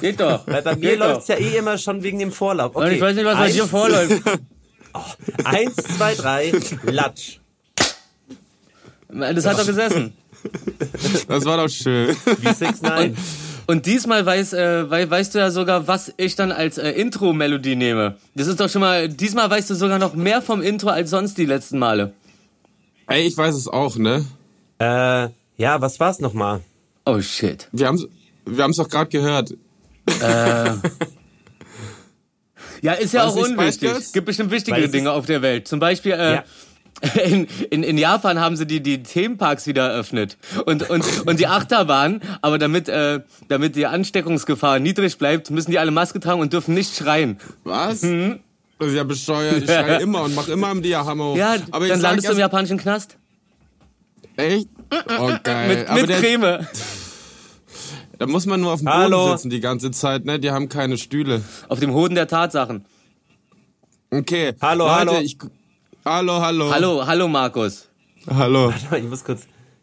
Geht doch. Weil bei mir läuft's ja eh immer schon wegen dem Vorlauf. Und Okay. ich weiß nicht, was bei eins, dir vorläuft. Eins, zwei, drei, Latsch. Das hat doch gesessen. Das war doch schön. Wie 6 9 Und diesmal weiß, äh, wei- weißt du ja sogar, was ich dann als äh, Intro-Melodie nehme. Das ist doch schon mal, diesmal weißt du sogar noch mehr vom Intro als sonst die letzten Male. Ey, ich weiß es auch, ne? Äh, ja, was war's nochmal? Oh shit. Wir haben's, wir haben's doch gerade gehört. Ja, ist ja War auch es unwichtig. Es gibt bestimmt wichtigere es Dinge auf der Welt. Zum Beispiel, äh, Ja. in, in, in Japan haben sie die, die Themenparks wieder eröffnet. Und, und, und die Achterbahn, aber damit, äh, damit die Ansteckungsgefahr niedrig bleibt, müssen die alle Maske tragen und dürfen nicht schreien. Was? Das ist ja bescheuert. Ich schreie immer und mach immer im Diahamo. Ja, aber dann landest du im japanischen Knast. Echt? Oh, geil. Mit, aber mit der, Creme. da muss man nur auf dem Boden Hallo. sitzen die ganze Zeit, ne? Die haben keine Stühle. Auf dem Hoden der Tatsachen. Okay. Hallo, Leute, hallo. Ich, hallo, hallo. Hallo, hallo Markus. Hallo. Ich muss kurz.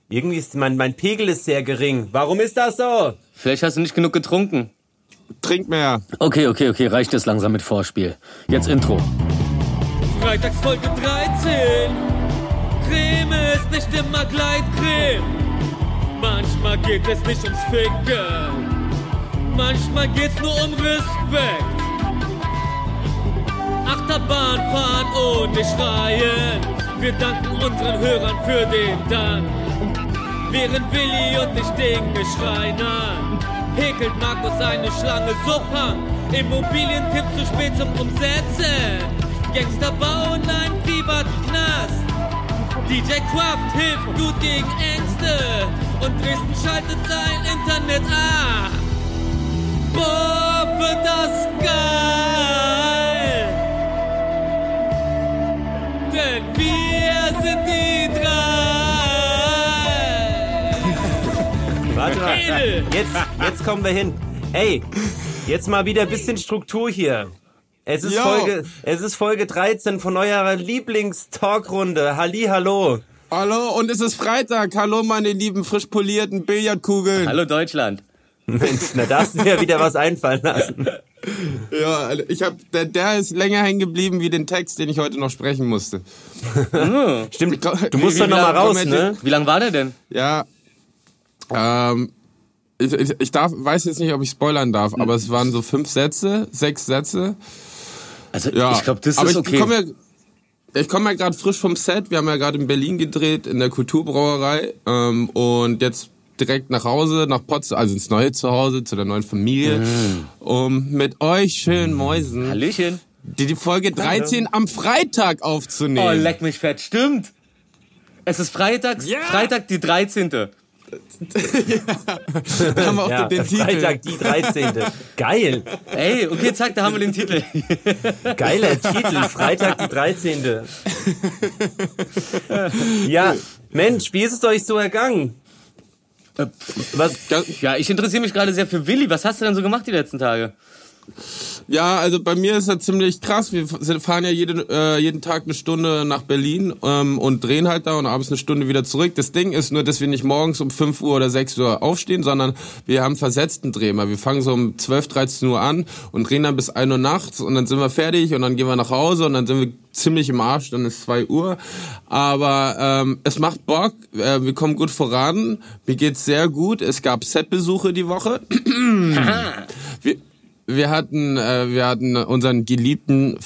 Irgendwie ist mein, mein Pegel ist sehr gering. Warum ist das so? Vielleicht hast du nicht genug getrunken. Trink mehr. Okay, okay, okay, reicht es langsam mit Vorspiel. Jetzt Intro. Freitagsfolge 13. Creme ist nicht immer Gleitcreme. Manchmal geht es nicht ums Ficken. Manchmal geht's nur um Respekt. Achterbahn fahren und nicht schreien. Wir danken unseren Hörern für den Dank. Während Willi und ich Dinge schreinern, häkelt Markus eine Schlange so punk. Immobilientipp zu spät zum Umsetzen. Gangster bauen einen privaten Knast. DJ Kraft hilft gut gegen Ängste. Und Dresden schaltet sein Internet ab. Boah, wird das geil! Denn wir sind die drei! Warte mal. Jetzt, jetzt kommen wir hin. Ey, jetzt mal wieder ein bisschen Struktur hier. Es ist. Folge, es ist Folge 13 von eurer Lieblingstalkrunde. Halli, hallo. Hallo, und es ist Freitag. Hallo, meine lieben frisch polierten Billardkugeln. Hallo Deutschland. Mensch, na darfst du mir wieder was einfallen lassen. Ja, ich hab, der, der ist länger hängen geblieben wie den Text, den ich heute noch sprechen musste. Stimmt, du musst wie- doch wie noch mal lang raus, ne? Wie lang war der denn? Ja. Ähm, ich, ich, ich darf, weiß jetzt nicht, ob ich spoilern darf, aber es waren so fünf Sätze, sechs Sätze. Also Ja. ich glaube, das aber ist ich okay. Komm ja, ich komme ja gerade frisch vom Set. Wir haben ja gerade in Berlin gedreht, in der Kulturbrauerei. Ähm, und jetzt direkt nach Hause, nach Potsdam, also ins neue Zuhause, zu der neuen Familie, Mhm. um mit euch schönen Mäusen Hallöchen. die, die Folge 13 am Freitag aufzunehmen. Oh, leck mich fett. Stimmt. Es ist Freitags, Ja. Freitag die 13. Da haben wir auch Ja, den Titel. Freitag, die 13. Geil. Ey, okay, zack, da haben wir den Titel. Geiler Titel. Freitag, die 13. Ja, Mensch, wie ist es euch so ergangen? Was? Ja, ich interessiere mich gerade sehr für Willi. Was hast du denn so gemacht die letzten Tage? Ja, also bei mir ist das ziemlich krass. Wir fahren ja jeden, äh, jeden Tag eine Stunde nach Berlin ähm, und drehen halt da und abends eine Stunde wieder zurück. Das Ding ist nur, dass wir nicht morgens um 5 Uhr oder 6 Uhr aufstehen, sondern wir haben versetzten Dreh. Wir fangen so um 12, 13 Uhr an und drehen dann bis 1 Uhr nachts und dann sind wir fertig und dann gehen wir nach Hause und dann sind wir ziemlich im Arsch, dann ist 2 Uhr. Aber ähm, es macht Bock, äh, wir kommen gut voran, mir geht's sehr gut. Es gab Setbesuche die Woche. wir, wir hatten, äh, wir hatten unseren geliebten,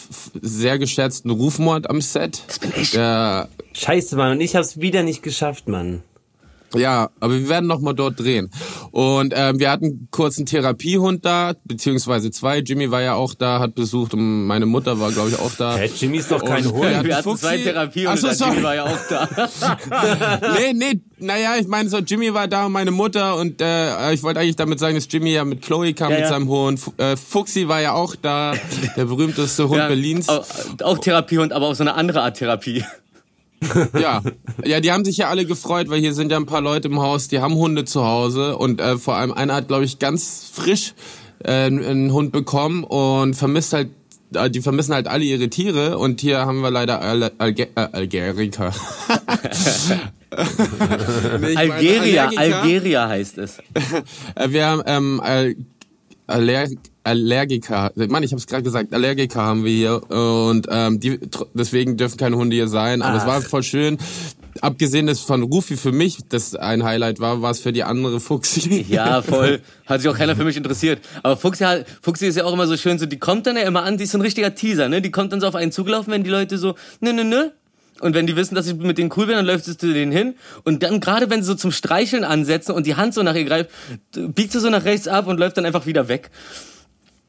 sehr geschätzten Rufmord am Set. Das bin ich. Der, Scheiße, Mann, und ich hab's wieder nicht geschafft, Mann. Ja, aber wir werden noch mal dort drehen. Und ähm, wir hatten kurz einen Therapiehund da, beziehungsweise zwei. Jimmy war ja auch da, hat besucht und meine Mutter war, glaube ich, auch da. Hey, Jimmy ist doch kein Und- Hund. Wir hatten Fuchsi- zwei und so, sorry. Jimmy war ja auch da. nee, nee, naja, ich meine so, Jimmy war da und meine Mutter und äh, ich wollte eigentlich damit sagen, dass Jimmy ja mit Chloe kam Ja, mit ja. seinem Hund. Fu- Äh, Fuxi war ja auch da, der berühmteste Hund Ja, Berlins. Auch, auch Therapiehund, aber auf so eine andere Art Therapie. Ja, ja, die haben sich ja alle gefreut, weil hier sind ja ein paar Leute im Haus, die haben Hunde zu Hause und äh, vor allem einer hat, glaube ich, ganz frisch äh, einen Hund bekommen und vermisst halt, äh, die vermissen halt alle ihre Tiere und hier haben wir leider Al Alge äh, Algerika. Nee, Algeria. Algeria heißt es. Äh, Wir haben ähm, Al Aller Allergiker, Mann, ich habe es gerade gesagt, Allergiker haben wir hier und ähm, die, deswegen dürfen keine Hunde hier sein. Aber es war voll schön. Abgesehen das von Rufi für mich, das ein Highlight war, war es für die andere Fuchsi. Ja, voll. Hat sich auch keiner für mich interessiert. Aber Fuchsi, hat- Fuchsi ist ja auch immer so schön, so, die kommt dann ja immer an, die ist so ein richtiger Teaser, ne? Die kommt dann so auf einen zugelaufen, wenn die Leute so, nö, nö, nö. Und wenn die wissen, dass ich mit denen cool bin, dann läuft sie zu denen hin. Und dann, gerade wenn sie so zum Streicheln ansetzen und die Hand so nach ihr greift, biegt sie so nach rechts ab und läuft dann einfach wieder weg.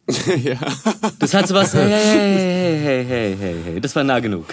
ja. Das hat so was, hey, hey, hey, hey, hey, hey, hey. Das war nah genug.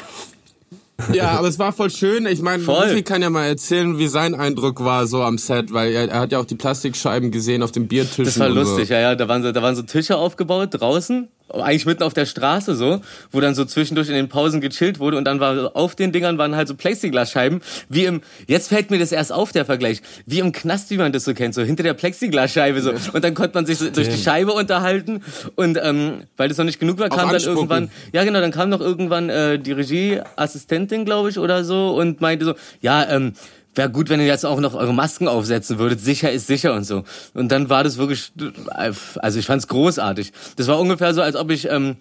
ja, aber es war voll schön. Ich meine. Rufi kann ja mal erzählen, wie sein Eindruck war so am Set, weil er, er hat ja auch die Plastikscheiben gesehen auf dem Biertisch. Das war lustig, ja, ja. Da waren, so, da waren so Tische aufgebaut draußen, eigentlich mitten auf der Straße so, wo dann so zwischendurch in den Pausen gechillt wurde und dann war auf den Dingern waren halt so Plexiglasscheiben, wie im, jetzt fällt mir das erst auf, der Vergleich, wie im Knast, wie man das so kennt, so hinter der Plexiglasscheibe so. Und dann konnte man sich so durch die Scheibe unterhalten und ähm, weil das noch nicht genug war, kam dann irgendwann, ja genau, dann kam noch irgendwann äh, die Regieassistentin, glaube ich, oder so und meinte so, ja, ähm, Wäre gut, wenn ihr jetzt auch noch eure Masken aufsetzen würdet. Sicher ist sicher und so. Und dann war das wirklich, also ich fand's großartig. Das war ungefähr so, als ob ich ähm,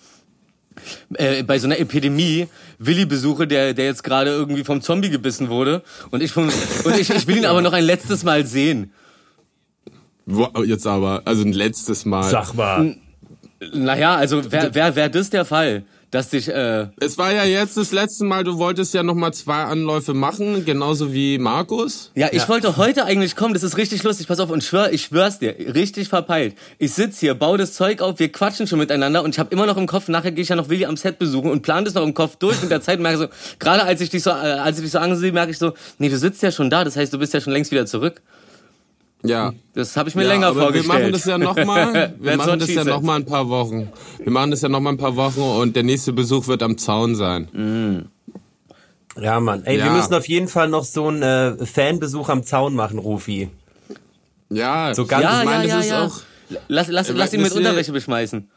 äh, bei so einer Epidemie Willi besuche, der, der jetzt gerade irgendwie vom Zombie gebissen wurde. Und ich, vom, und ich, ich will ihn aber noch ein letztes Mal sehen. Wo- Jetzt aber, also ein letztes Mal. Sag mal. Naja, also wäre wär, wär das der Fall, dass dich, äh, Es war ja jetzt das letzte Mal, du wolltest ja noch mal zwei Anläufe machen, genauso wie Markus. Ja, ich wollte heute eigentlich kommen, das ist richtig lustig, pass auf, und schwör, ich schwör's dir, richtig verpeilt. Ich sitz hier, baue das Zeug auf, wir quatschen schon miteinander und ich habe immer noch im Kopf, nachher gehe ich ja noch Willi am Set besuchen und plan das noch im Kopf durch mit der Zeit und merke so, gerade als ich dich so, äh, als ich dich so ansehe, merke ich so, nee, du sitzt ja schon da, das heißt, du bist ja schon längst wieder zurück. Ja. Das habe ich mir ja, länger aber vorgestellt. Wir machen das ja nochmal. Wir machen das ja said. noch mal ein paar Wochen. Wir machen das ja noch mal ein paar Wochen und der nächste Besuch wird am Zaun sein. Ja, Mann. Ey, wir Ja. müssen auf jeden Fall noch so einen äh, Fanbesuch am Zaun machen, Rufi. Ja, So ganz- ja, ich meine, ja, das ja, ist ja. auch. Lass, lass, lass ihn mit Unterwäsche beschmeißen.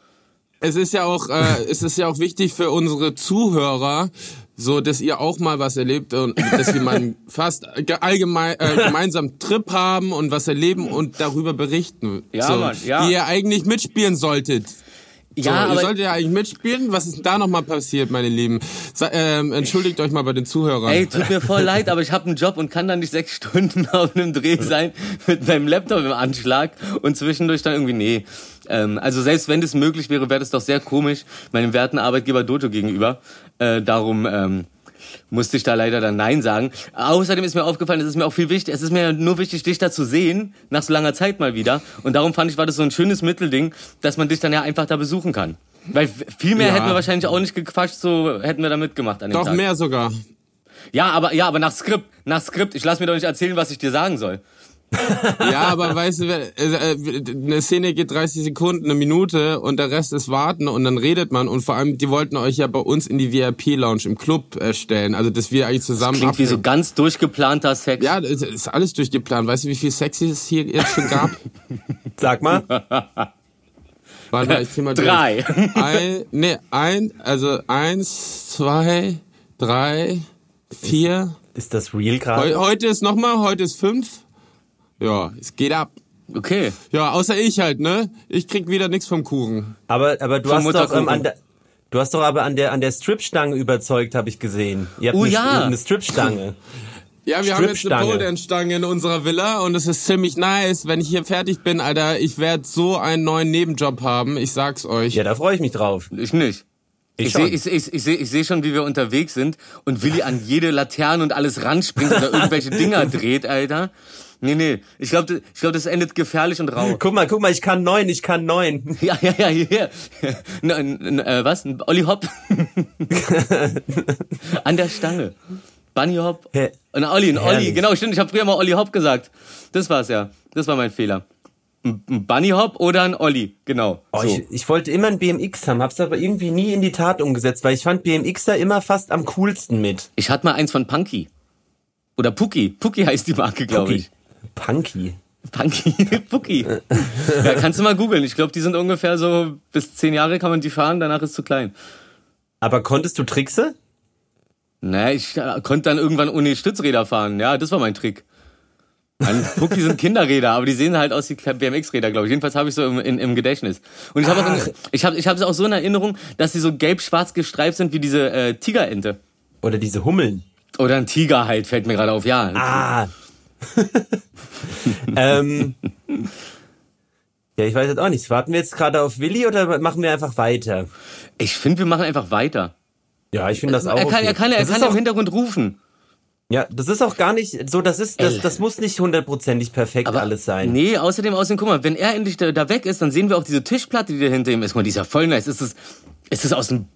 Es ist ja auch, äh, es ist ja auch wichtig für unsere Zuhörer, so dass ihr auch mal was erlebt und dass wir mal einen fast ge- allgemein äh, gemeinsam Trip haben und was erleben und darüber berichten. Ja, so, Mann, ja. Die ihr eigentlich mitspielen solltet. So, Ja, ihr aber solltet ja eigentlich mitspielen. Was ist denn da nochmal passiert, meine Lieben? Sa ähm, entschuldigt euch mal bei den Zuhörern. Ey, tut mir voll leid, aber ich habe einen Job und kann dann nicht sechs Stunden auf einem Dreh sein mit meinem Laptop im Anschlag und zwischendurch dann irgendwie, nee. Ähm, also selbst wenn das möglich wäre, wäre das doch sehr komisch meinem werten Arbeitgeber Doto gegenüber. Äh, darum ähm, musste ich da leider dann Nein sagen. Außerdem ist mir aufgefallen, es ist mir auch viel wichtig, es ist mir nur wichtig, dich da zu sehen, nach so langer Zeit mal wieder. Und darum fand ich, war das so ein schönes Mittelding, dass man dich dann ja einfach da besuchen kann. Weil viel mehr Ja. hätten wir wahrscheinlich auch nicht gequatscht, so hätten wir da mitgemacht an dem Doch Tag. mehr sogar. Ja, aber ja, aber nach Skript, nach Skript. Ich lass mir doch nicht erzählen, was ich dir sagen soll. Ja, aber weißt du, äh, äh, eine Szene geht 30 Sekunden, eine Minute und der Rest ist warten und dann redet man und vor allem, die wollten euch ja bei uns in die VIP-Lounge im Club erstellen, also dass wir eigentlich zusammen Klingt wie so abhängen. ganz durchgeplanter Sex. Ja, das ist alles durchgeplant. Weißt du, wie viel Sex es hier jetzt schon gab? Sag mal. Warte mal, ich zieh mal durch. Drei. Ein, nee, ein, also eins, zwei, drei, vier. Ist das real gerade? heute ist nochmal, heute ist fünf. Ja, es geht ab. Okay. Ja, außer ich halt, ne? Ich krieg wieder nichts vom Kuchen. Aber, aber du Vom hast doch ähm, an der, du hast doch aber an der, an der Stripstange überzeugt, habe ich gesehen. Ihr habt Oh eine, ja. eine Stripstange. Ja, wir haben jetzt eine Dance-Stange in unserer Villa und es ist ziemlich nice. Wenn ich hier fertig bin, Alter, ich werde so einen neuen Nebenjob haben. Ich sag's euch. Ja, da freue ich mich drauf. Ich nicht. Ich Ich sehe ich, ich, ich seh, ich seh schon, wie wir unterwegs sind und Willi an jede Laterne und alles ranspringt oder irgendwelche Dinger dreht, Alter. Nee, nee. Ich glaube, ich glaub, das endet gefährlich und rau. Guck mal, guck mal, ich kann neun, ich kann neun. Ja, ja, ja, hier. N, n, äh, was? Ein Olli Hopp? An der Stange. Bunny Hop. Hä? Ein Olli, ein Olli. Genau, stimmt. Ich habe früher mal Olli Hop gesagt. Das war's ja. Das war mein Fehler. Ein ein Bunny Hop oder ein Olli. Genau. Oh, so. ich, ich wollte immer ein BMX haben, hab's aber irgendwie nie in die Tat umgesetzt, weil ich fand BMXer immer fast am coolsten mit. Ich hatte mal eins von Punky. Oder Puki. Puki heißt die Marke, glaube ich. Punky. Punky. Puki. ja, kannst du mal googeln. Ich glaube, die sind ungefähr so bis zehn Jahre kann man die fahren, danach ist zu klein. Aber konntest du Trickse? Naja, ich äh, konnte dann irgendwann ohne Stützräder fahren. Ja, das war mein Trick. An Pucki sind Kinderräder, aber die sehen halt aus wie BMX-Räder, glaube ich. Jedenfalls habe ich so im, in, im Gedächtnis. Und ich habe auch, in- ich habe, ich es auch so in Erinnerung, dass sie so gelb-schwarz gestreift sind wie diese äh, Tigerente. Oder diese Hummeln. Oder ein Tiger halt, fällt mir gerade auf. Ja, Ah. ähm, ja, ich weiß jetzt auch nicht. Warten wir jetzt gerade auf Willi oder machen wir einfach weiter? ich finde, wir machen einfach weiter. Ja, ich finde das auch. er kann, okay. er kann, er das kann auch, im Hintergrund rufen. Ja, das ist auch gar nicht so, das ist, das, das muss nicht hundertprozentig perfekt alles sein. Nee, außerdem, außerdem, guck mal, wenn er endlich da, da weg ist, dann sehen wir auch diese Tischplatte, die da hinter ihm ist. Guck mal, die ist ja voll nice. Ist das, ist das aus dem,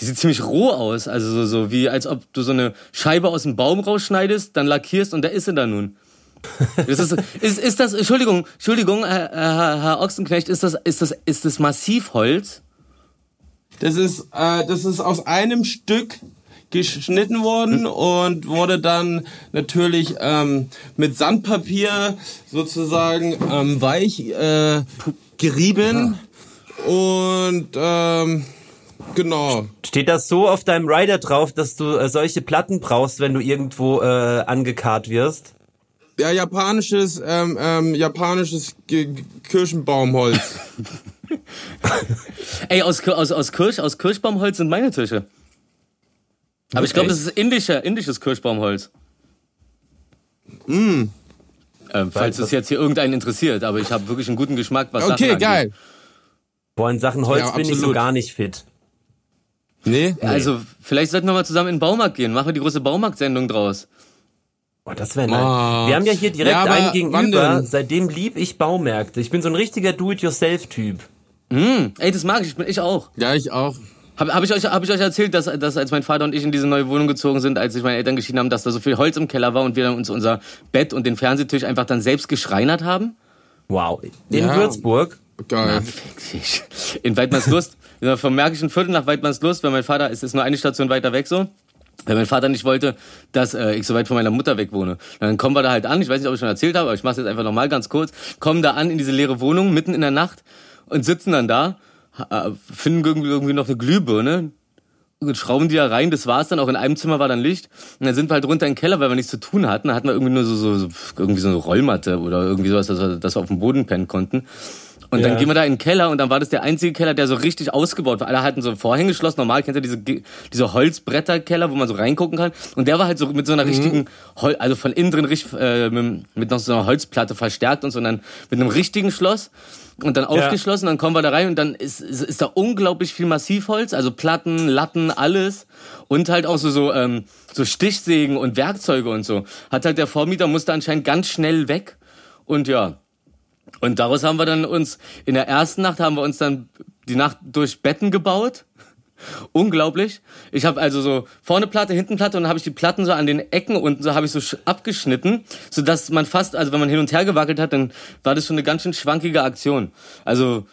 die sieht ziemlich roh aus. Also so, so wie, als ob du so eine Scheibe aus dem Baum rausschneidest, dann lackierst und da ist sie da nun. Das ist, ist, ist das, Entschuldigung, Entschuldigung, Herr, Herr, Herr Ochsenknecht, ist das, ist das, ist das Massivholz? Das ist, äh, das ist aus einem Stück geschnitten worden und wurde dann natürlich ähm, mit Sandpapier sozusagen ähm, weich äh, gerieben und ähm, genau. Steht das so auf deinem Rider drauf, dass du äh, solche Platten brauchst, wenn du irgendwo äh, angekarrt wirst? Ja, japanisches, ähm, ähm, japanisches G G- Kirschenbaumholz. Ey, aus, aus, aus Kirsch, aus Kirschbaumholz sind meine Tische. Aber ich glaube, das ist indischer, indisches Kirschbaumholz. Ähm, falls es jetzt hier irgendeinen interessiert, aber ich habe wirklich einen guten Geschmack, was Sachen Okay, angeht. geil. Boah, in Sachen Holz Ja, bin ich so gar nicht fit. Nee? Also, vielleicht sollten wir mal zusammen in den Baumarkt gehen. Machen wir die große Baumarktsendung draus. Boah, das wäre nice. Oh. Wir haben ja hier direkt Ja, einen gegenüber. Seitdem lieb ich Baumärkte. Ich bin so ein richtiger Do-it-yourself-Typ. Ey, das mag ich, ich auch. Ja, ich auch. Habe hab ich, euch- hab ich euch erzählt, dass, dass als mein Vater und ich in diese neue Wohnung gezogen sind, als sich meine Eltern geschieden haben, dass da so viel Holz im Keller war und wir dann uns unser Bett und den Fernsehtisch einfach dann selbst geschreinert haben? Wow. In Ja. Würzburg. Geil. Fick dich. In Weidmannslust. Vom Märkischen Viertel nach Weidmannslust, weil mein Vater, es ist nur eine Station weiter weg so. Weil mein Vater nicht wollte, dass äh, ich so weit von meiner Mutter weg wohne. Dann kommen wir da halt an, ich weiß nicht, ob ich schon erzählt habe, aber ich mache jetzt einfach nochmal ganz kurz. Kommen da an in diese leere Wohnung, mitten in der Nacht und sitzen dann da, äh, finden irgendwie, noch eine Glühbirne, schrauben die da rein, das war's dann, auch in einem Zimmer war dann Licht. Und dann sind wir halt runter in den Keller, weil wir nichts zu tun hatten. Da hatten wir irgendwie nur so, so, so irgendwie so eine Rollmatte oder irgendwie sowas, dass wir, dass wir auf dem Boden pennen konnten. Und dann Ja. gehen wir da in den Keller und dann war das der einzige Keller, der so richtig ausgebaut war. Alle hatten so Vorhänge geschlossen. Normal kennt ihr diese, diese Holzbretterkeller, wo man so reingucken kann. Und der war halt so mit so einer richtigen, Hol also von innen drin richtig, äh, mit, mit noch so einer Holzplatte verstärkt und so dann mit einem richtigen Schloss. Und dann aufgeschlossen, dann kommen wir da rein und dann ist, ist, ist da unglaublich viel Massivholz, also Platten, Latten, alles. Und halt auch so, so, ähm, so Stichsägen und Werkzeuge und so. Hat halt der Vormieter, musste anscheinend ganz schnell weg. Und ja, und daraus haben wir dann uns, in der ersten Nacht haben wir uns dann die Nacht durch Betten gebaut. Unglaublich. Ich habe also so vorne Platte, hinten Platte und dann habe ich die Platten so an den Ecken unten so habe ich so sch- abgeschnitten, so dass man fast, also wenn man hin und her gewackelt hat, dann war das schon eine ganz schön schwankige Aktion. Also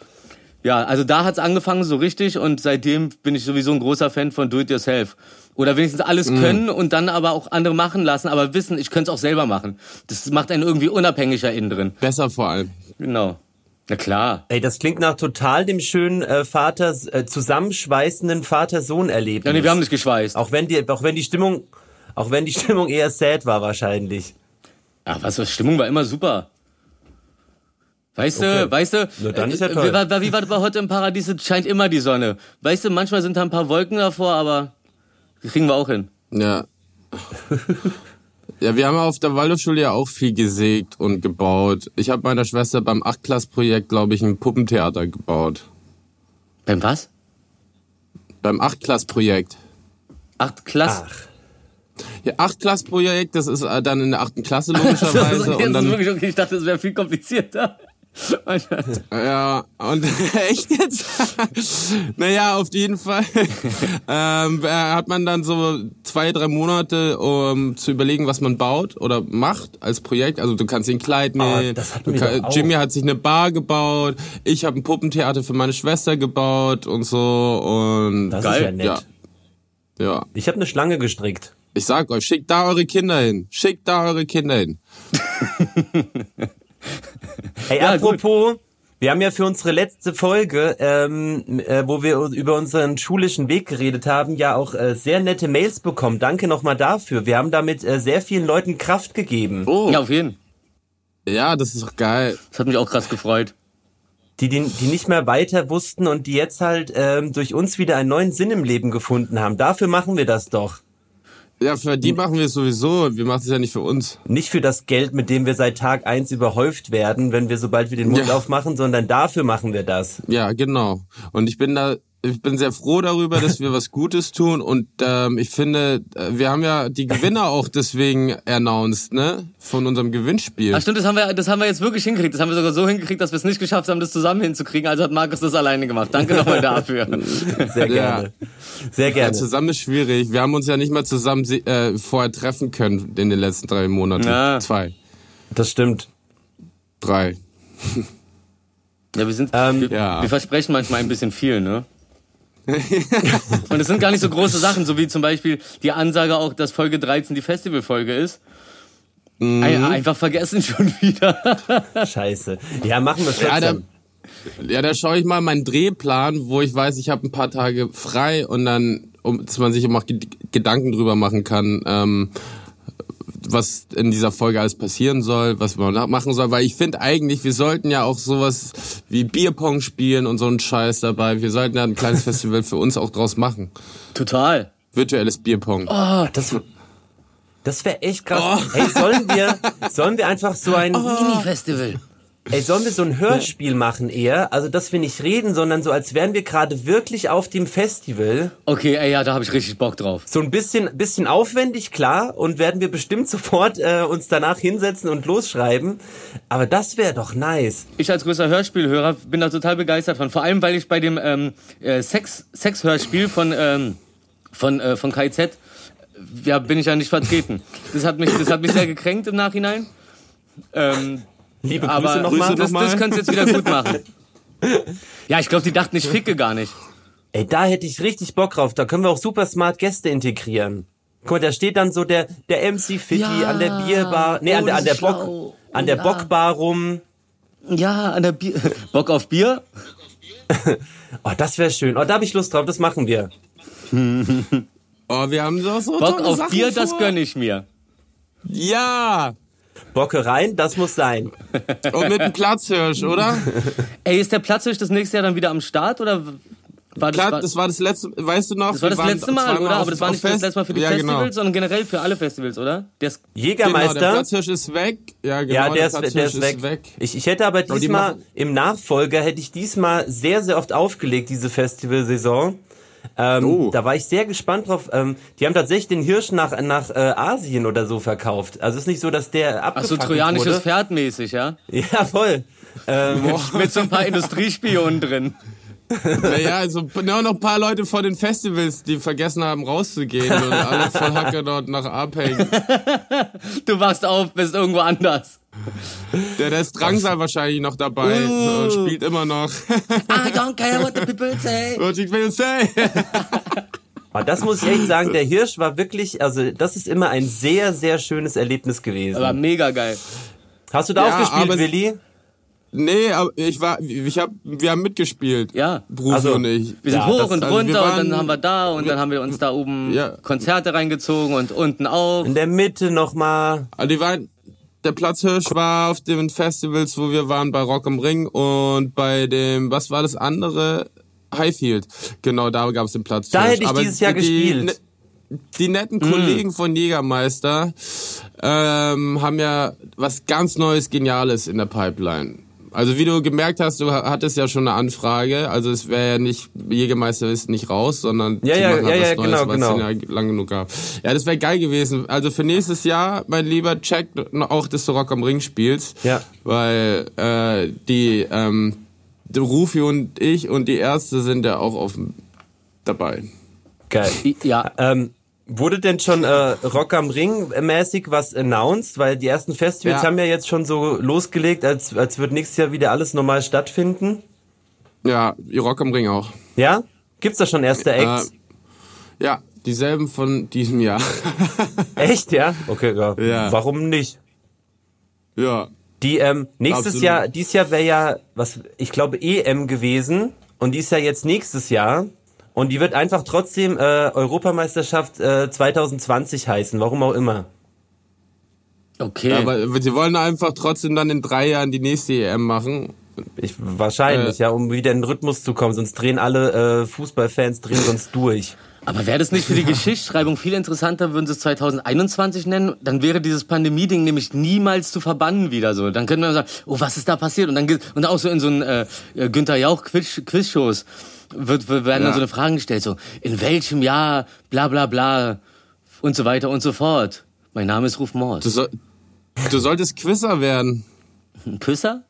ja, also da hat's angefangen so richtig und seitdem bin ich sowieso ein großer Fan von Do It Yourself. Oder wenigstens alles können und dann aber auch andere machen lassen, aber wissen, ich könnte es auch selber machen. Das macht einen irgendwie unabhängiger innen drin. Besser vor allem. Genau. Na klar. Ey, das klingt nach total dem schönen äh, Vater, äh, zusammenschweißenden Vater-Sohn-Erlebnis. Ja, nee, wir haben nicht geschweißt. Auch wenn die, auch wenn die Stimmung, auch wenn die Stimmung eher sad war wahrscheinlich. Ach, was, was, Stimmung war immer super. Weißt Okay. du, weißt du, Na, dann ist ja äh, toll. Wie, war- wie war das bei heute im Paradies? Es scheint immer die Sonne. Weißt du, manchmal sind da ein paar Wolken davor, aber die kriegen wir auch hin. Ja. Ja, wir haben auf der Waldorfschule ja auch viel gesägt und gebaut. Ich habe meiner Schwester beim Achtklass-Projekt, glaube ich, ein Puppentheater gebaut. Beim was? Beim Achtklass-Projekt. Acht Klasse. Ach. Ja, Achtklass-Projekt, das ist äh, dann in der achten Klasse logischerweise. das und ist dann, wirklich okay. Ich dachte, das wäre viel komplizierter. Ja, und echt jetzt? naja, auf jeden Fall ähm, äh, hat man dann so zwei, drei Monate, um zu überlegen, was man baut oder macht als Projekt. Also du kannst ein Kleid Ah, nähen. wir kann-. Jimmy hat sich eine Bar gebaut. Ich habe ein Puppentheater für meine Schwester gebaut und so. Und Das Geil. ist ja nett. ja, ja. Ich habe eine Schlange gestrickt. Ich sag euch, schickt da eure Kinder hin. Schickt da eure Kinder hin. Hey, Ja, apropos, wir haben ja für unsere letzte Folge, ähm, äh, wo wir über unseren schulischen Weg geredet haben, ja auch äh, sehr nette Mails bekommen. Danke nochmal dafür. Wir haben damit äh, sehr vielen Leuten Kraft gegeben. Oh. Ja, auf jeden. Ja, das ist doch geil. Das hat mich auch krass gefreut. Die, die, die nicht mehr weiter wussten und die jetzt halt ähm, durch uns wieder einen neuen Sinn im Leben gefunden haben. Dafür machen wir das doch. Ja, für die machen wir es sowieso. Wir machen es ja nicht für uns. Nicht für das Geld, mit dem wir seit Tag eins überhäuft werden, wenn wir sobald wir den Mund Ja. aufmachen, sondern dafür machen wir das. Ja, genau. Und ich bin da, ich bin sehr froh darüber, dass wir was Gutes tun. Und ähm, ich finde, äh, wir haben ja die Gewinner auch deswegen announced, ne? Von unserem Gewinnspiel. Ach stimmt, das haben wir, das haben wir jetzt wirklich hingekriegt. Das haben wir sogar so hingekriegt, dass wir es nicht geschafft haben, das zusammen hinzukriegen. Also hat Markus das alleine gemacht. Danke nochmal dafür. Sehr gerne. Sehr Ja, gerne. zusammen ist schwierig. Wir haben uns ja nicht mal zusammen äh, vorher treffen können in den letzten drei Monaten. Ja. Zwei, Das stimmt. drei. Ja, wir sind, Ähm, wir, ja. wir versprechen manchmal ein bisschen viel, ne? Und es sind gar nicht so große Sachen, so wie zum Beispiel die Ansage auch, dass Folge 13 die Festivalfolge ist. Mhm. Ein, einfach vergessen schon wieder. Scheiße. Ja, machen wir Ja, da, trotzdem. ja, da schaue ich mal meinen Drehplan, wo ich weiß, ich habe ein paar Tage frei und dann, um, dass man sich immer Gedanken drüber machen kann, ähm, was in dieser Folge alles passieren soll, was man machen soll, weil ich finde eigentlich, wir sollten ja auch sowas wie Bierpong spielen und so einen Scheiß dabei. Wir sollten ja ein kleines Festival für uns auch draus machen. Total. Virtuelles Bierpong. Oh, das, das wäre echt krass. Hey, sollen wir, sollen wir einfach so ein, Mini-Festival. Ey, sollen wir so ein Hörspiel machen eher? Also, dass wir nicht reden, sondern so, als wären wir gerade wirklich auf dem Festival. Okay, ey, ja, da habe ich richtig Bock drauf. So ein bisschen, bisschen aufwendig, klar, und werden wir bestimmt sofort äh, uns danach hinsetzen und losschreiben. Aber das wäre doch nice. Ich als größter Hörspielhörer bin da total begeistert von. Vor allem, weil ich bei dem ähm, äh, Sex, Sex-Hörspiel von, ähm, von, äh, von KIZ, ja, bin ich ja nicht vertreten. Das hat mich, das hat mich sehr gekränkt im Nachhinein. Ähm, Liebe Grüße aber nochmal. das, das könnt's jetzt wieder gut machen. Ja, ich glaube, die dachten, ich ficke gar nicht. Ey, da hätte ich richtig Bock drauf. Da können wir auch super smart Gäste integrieren. Guck mal, da steht dann so der, der MC Fitti Ja. an der Bierbar, nee, an Oh, der, das an der Bock, schlau. an der ja. Bockbar rum. Ja, an der Bier. Bock auf Bier? Oh, das wäre schön. Oh, da habe ich Lust drauf. Das machen wir. Oh, wir haben doch so Bock tolle auf Sachen Bier, das vor. gönn ich mir. Ja. Bocke rein, das muss sein. Und mit einem Platzhirsch, oder? Ey, ist der Platzhirsch das nächste Jahr dann wieder am Start oder war das, Klar, das war das letzte, weißt du noch? das war das letzte Mal, oder? auf- Aber das war nicht das Fest- letzte Mal für die ja, Festivals, Genau. sondern generell für alle Festivals, oder? Der ist, Genau, der Jägermeister. Platzhirsch ist weg. Ja, genau, ja, der, ist, der Platzhirsch ist weg. Ich, ich hätte aber die diesmal, im Nachfolger hätte ich diesmal sehr, sehr oft aufgelegt, diese Festivalsaison. Ähm, Oh. Da war ich sehr gespannt drauf. Ähm, die haben tatsächlich den Hirsch nach, nach äh, Asien oder so verkauft. Also es ist nicht so, dass der ach so, trojanisches wurde. Pferd mäßig, ja? Ja, voll. Ähm, Mit so ein paar Industriespionen drin. Naja, also nur noch ein paar Leute vor den Festivals, die vergessen haben rauszugehen und alle voll Hacke dort nach abhängen. Du wachst auf, bist irgendwo anders. Der, der ist Drangsal wahrscheinlich noch dabei, Uh. so, spielt immer noch. I don't care what the people say. What you will say? aber das muss ich echt sagen, der Hirsch war wirklich, also das ist immer ein sehr, sehr schönes Erlebnis gewesen. Aber mega geil. Hast du da Ja, auch gespielt, aber- Willi? Nee, aber ich war, ich hab, wir haben mitgespielt. Ja. Bruce Also, und ich. Wir sind Ja, hoch das- und also runter und waren- dann haben wir da und dann haben wir uns da oben Ja. Konzerte reingezogen und unten auch. In der Mitte nochmal. Also die waren, der Platzhirsch war auf den Festivals, wo wir waren, bei Rock am Ring und bei dem, was war das andere? Highfield. Genau, da gab es den Platzhirsch. Da hätte ich Aber dieses Jahr die, gespielt. ne- Die netten Mm. Kollegen von Jägermeister ähm, haben ja was ganz Neues, Geniales in der Pipeline. Also wie du gemerkt hast, du hattest ja schon eine Anfrage. Also es wäre ja nicht, Jägermeister ist nicht raus, sondern Ja, die ja, machen halt ja, was ja, Neues, genau, weil es genau. ja lang genug gab. Ja, das wäre geil gewesen. Also für nächstes Jahr, mein Lieber, check auch, dass du Rock am Ring spielst. Ja. Weil äh, die, ähm, Rufi und ich und die Ärzte sind ja auch auf dabei. Geil. Ja, Ähm, wurde denn schon äh, Rock am Ring mäßig was announced? Weil die ersten Festivals Ja. haben ja jetzt schon so losgelegt, als, als wird nächstes Jahr wieder alles normal stattfinden. Ja, Rock am Ring auch. Ja? Gibt's da schon erste Acts? Äh, ja, dieselben von diesem Jahr. Echt, ja? Okay, ja. Ja. Warum nicht? ja. Die, ähm, nächstes Absolut. Jahr, dieses Jahr wäre ja, was, ich glaube, EM gewesen. Und die ist ja jetzt nächstes Jahr. Und die wird einfach trotzdem äh, Europameisterschaft äh, 2020 heißen, warum auch immer. Okay. Aber sie wollen einfach trotzdem dann in drei Jahren die nächste EM machen. Ich, wahrscheinlich, Äh. ja, um wieder in den Rhythmus zu kommen, sonst drehen alle äh, Fußballfans drehen sonst durch. Aber wäre das nicht für die Geschichtsschreibung viel interessanter, würden sie es 2021 nennen? Dann wäre dieses Pandemie-Ding nämlich niemals zu verbannen wieder so. Dann könnte man sagen, oh, was ist da passiert? Und dann geht- und auch so in so einen äh, äh, Günther Jauch Quiz Quizshows wird, wird, werden dann Ja. so eine Fragen gestellt, so in welchem Jahr, bla bla bla und so weiter und so fort. Mein Name ist Ruf Du, Mors. soll, du solltest Quizzer werden. Ein Küsser?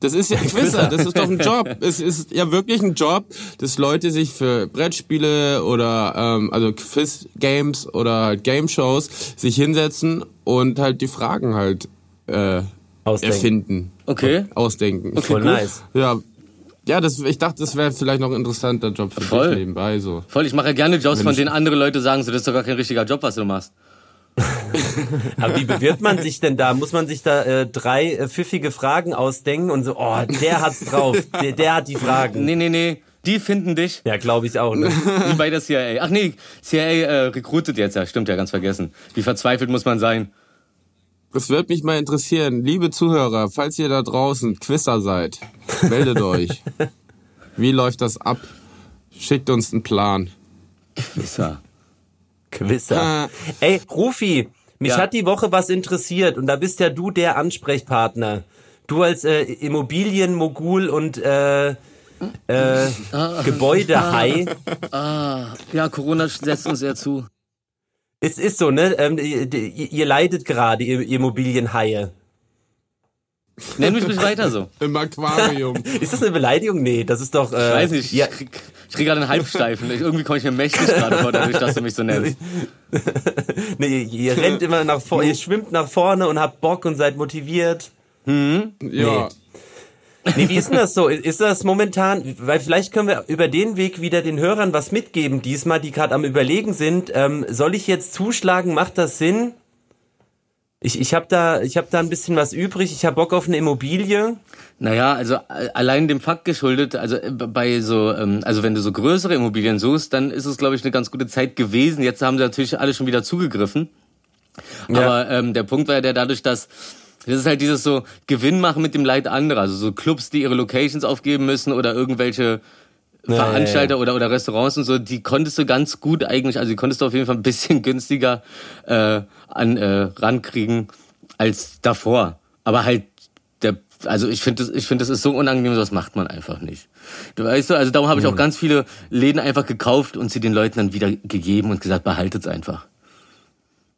Das ist ja ein Quizzer, das ist doch ein Job. Es ist ja wirklich ein Job, dass Leute sich für Brettspiele oder ähm, also Quiz-Games oder halt Game-Shows sich hinsetzen und halt die Fragen halt äh, Ausdenken. erfinden. Okay. Ausdenken. Voll nice. Ja, ja das, ich dachte, das wäre vielleicht noch ein interessanter Job für Voll. dich nebenbei. So. Voll, ich mache ja gerne Jobs, Wenn von denen andere Leute sagen, so, das ist doch gar kein richtiger Job, was du machst. Aber wie bewirbt man sich denn da? Muss man sich da äh, drei äh, pfiffige Fragen ausdenken und so, oh, der hat's drauf, der, der hat die Fragen. Nee, nee, nee. Die finden dich. Ja, glaube ich auch. Ne? Wie bei der CIA. Ach nee, CIA äh, recruitet jetzt ja, stimmt ja, ganz vergessen. Wie verzweifelt muss man sein? Das würde mich mal interessieren. Liebe Zuhörer, falls ihr da draußen Quizzer seid, meldet euch. Wie läuft das ab? Schickt uns einen Plan. Quizzer. Quizzer. Ah. Ey, Rufi, mich Ja. hat die Woche was interessiert und da bist ja du der Ansprechpartner. Du als äh, Immobilienmogul und äh, äh, Gebäudehai. Ja, Corona setzt uns eher zu. Es ist so, ne? Ähm, ihr, ihr leidet gerade, ihr Immobilienhaie. Nenn mich ruhig weiter so. Im Aquarium. Ist das eine Beleidigung? Nee, das ist doch. Äh, Ich weiß nicht, Ja, ich krieg, ich krieg gerade einen Halbsteifen. Ich- Irgendwie komme ich mir mächtig gerade vor, dadurch, dass du mich so nennst. nee, ihr, rennt immer nach vorne, ihr schwimmt nach vorne und habt Bock und seid motiviert. Ja. Nee, wie ist denn das so? Ist das momentan, weil vielleicht können wir über den Weg wieder den Hörern was mitgeben, diesmal, die gerade am Überlegen sind. Ähm, soll ich jetzt zuschlagen? Macht das Sinn? Ich, ich habe da, ich hab da ein bisschen was übrig. Ich habe Bock auf eine Immobilie. Naja, also äh, allein dem Fakt geschuldet, also äh, bei so, ähm, also wenn du so größere Immobilien suchst, dann ist es, glaube ich, eine ganz gute Zeit gewesen. Jetzt haben sie natürlich alle schon wieder zugegriffen. Aber ähm, der Punkt war ja der dadurch, dass das ist halt dieses so Gewinn machen mit dem Leid anderer. Also so Clubs, die ihre Locations aufgeben müssen oder irgendwelche Veranstalter ja, Oder, oder Restaurants und so, die konntest du ganz gut eigentlich, also die konntest du auf jeden Fall ein bisschen günstiger äh, an äh, rankriegen als davor. Aber halt der, also ich finde das, ich finde das ist so unangenehm, sowas macht man einfach nicht. Du weißt du, also darum habe ich auch ganz viele Läden einfach gekauft und sie den Leuten dann wieder gegeben und gesagt, behaltet's einfach.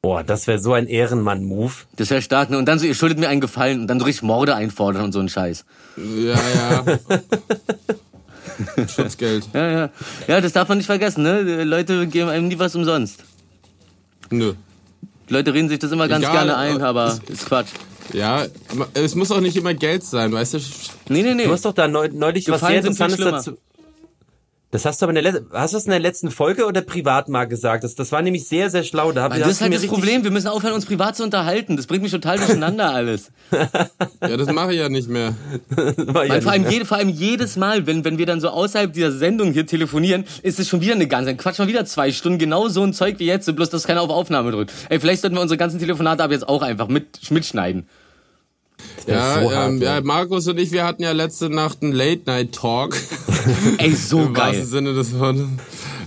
Boah, das wäre so ein Ehrenmann-Move. Das wäre stark, ne? Und dann so, ihr schuldet mir einen Gefallen und dann so richtig Morde einfordern und so ein Scheiß. Ja, ja. Schutzgeld. Ja, ja. Ja, das darf man nicht vergessen, ne? Leute geben einem nie was umsonst. Nö. Leute reden sich das immer ganz Egal, gerne ein, äh, aber es- ist Quatsch. Ja, es muss auch nicht immer Geld sein, weißt du? Nee, nee, nee. Du hast doch da neu, neulich was sehr Gefallen sind viel Interessantes dazu. Das hast du aber in der letzten, hast du das in der letzten Folge oder privat mal gesagt? Das, das war nämlich sehr, sehr schlau. Da hab, da das ist halt das Problem, wir müssen aufhören, uns privat zu unterhalten. Das bringt mich total durcheinander alles. Ja, das mache ich ja nicht mehr. War ja Weil vor, allem jede, vor allem jedes Mal, wenn, wenn wir dann so außerhalb dieser Sendung hier telefonieren, ist es schon wieder eine ganze, dann quatschen wir wieder zwei Stunden, genau so ein Zeug wie jetzt, bloß dass keiner auf Aufnahme drückt. Ey, vielleicht sollten wir unsere ganzen Telefonate ab jetzt auch einfach mit, mitschneiden. Ja, so hart, ähm, ja. ja, Markus und ich, wir hatten ja letzte Nacht einen Late-Night-Talk. Ey, so Im wahrsten geil. Sinne des Wortes.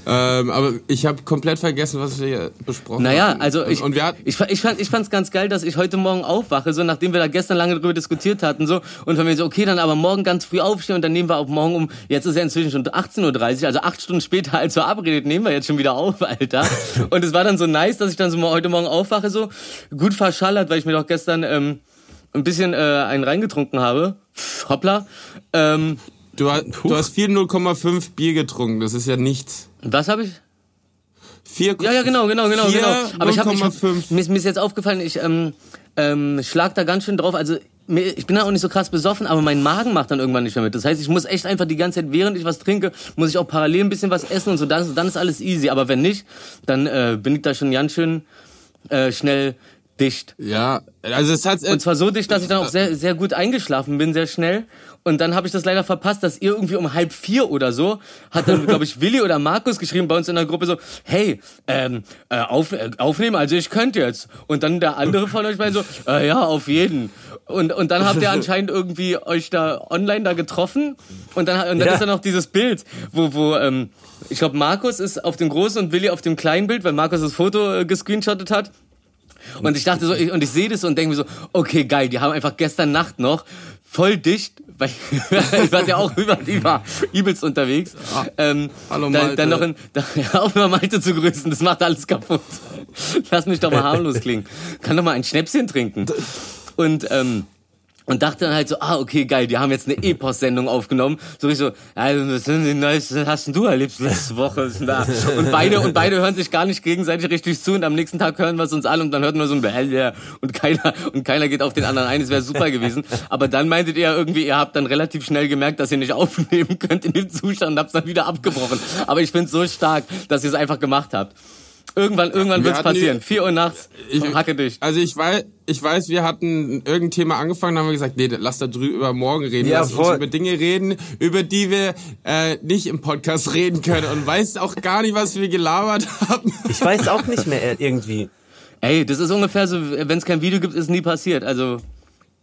Ähm, aber ich habe komplett vergessen, was wir hier besprochen Naja, haben. also ich, Und wir hatten, ich, ich, fand, ich fand's ganz geil, dass ich heute Morgen aufwache, so nachdem wir da gestern lange drüber diskutiert hatten, so, und von mir so, okay, dann aber morgen ganz früh aufstehen und dann nehmen wir auch morgen um, jetzt ist ja inzwischen schon 18.30 Uhr, also acht Stunden später als verabredet, nehmen wir jetzt schon wieder auf, Alter. Und es war dann so nice, dass ich dann so mal heute Morgen aufwache, so, gut verschallert, weil ich mir doch gestern, ähm, ein bisschen äh, einen reingetrunken habe. Pff, hoppla. Ähm, du, hast- du hast 4 0,5 Bier getrunken, das ist ja nichts. was habe ich? 4, Ja, ja, genau, genau, genau, 4, genau. Aber ich habe hab, 0,5. mir, ist- mir ist jetzt aufgefallen, ich ähm, ähm, schlag da ganz schön drauf. Also ich bin da auch nicht so krass besoffen, aber mein Magen macht dann irgendwann nicht mehr mit. Das heißt, ich muss echt einfach die ganze Zeit, während ich was trinke, muss ich auch parallel ein bisschen was essen und so. Dann, dann ist alles easy. Aber wenn nicht, dann äh, bin ich da schon ganz schön äh, schnell dicht. Ja, also es hat Und zwar so dicht, dass ich dann auch sehr, sehr gut eingeschlafen bin, sehr schnell. Und dann habe ich das leider verpasst, dass ihr irgendwie um halb vier oder so hat dann, glaube ich, Willi oder Markus geschrieben bei uns in der Gruppe so, hey, ähm, äh, auf, äh, aufnehmen, also ich könnte jetzt. Und dann der andere von euch meinte so, äh, ja, auf jeden. Und, und dann habt ihr anscheinend irgendwie euch da online da getroffen. Und dann, und dann Ja. ist dann noch dieses Bild, wo, wo ähm, ich glaube, Markus ist auf dem großen und Willi auf dem kleinen Bild, weil Markus das Foto äh, gescreenshottet hat. Und ich dachte so, ich, und ich sehe das und denke mir so, okay, geil, die haben einfach gestern Nacht noch voll dicht, weil ich war ja auch über, die war übelst unterwegs. Ähm, Hallo, dann, Malte. dann noch in, da, auch mal Malte zu grüßen, das macht alles kaputt. Lass mich doch mal harmlos klingen. Kann doch mal ein Schnäpschen trinken. Und, ähm, und dachte dann halt so, ah, okay, geil, die haben jetzt eine Epos-Sendung aufgenommen. So ich so, also, was sind die hast du erlebt letzte Woche? Da. Und beide, und beide hören sich gar nicht gegenseitig richtig zu und am nächsten Tag hören wir es uns alle und dann hört man so ein Bäh, und keiner, und keiner geht auf den anderen ein, es wäre super gewesen. Aber dann meintet ihr irgendwie, ihr habt dann relativ schnell gemerkt, dass ihr nicht aufnehmen könnt in dem Zustand und habt dann wieder abgebrochen. Aber ich find's so stark, dass ihr es einfach gemacht habt. Irgendwann, irgendwann Wir wird's die- passieren. Vier Uhr nachts, Ich- hacke dich. Also ich weiß, ich weiß, wir hatten irgendein Thema angefangen, da haben wir gesagt, nee, lass da drüber über morgen reden, Ja, lass uns voll. über Dinge reden, über die wir äh, nicht im Podcast reden können und weiß auch gar nicht, was wir gelabert haben. Ich weiß auch nicht mehr äh, irgendwie. Ey, das ist ungefähr so, wenn es kein Video gibt, ist nie passiert. Also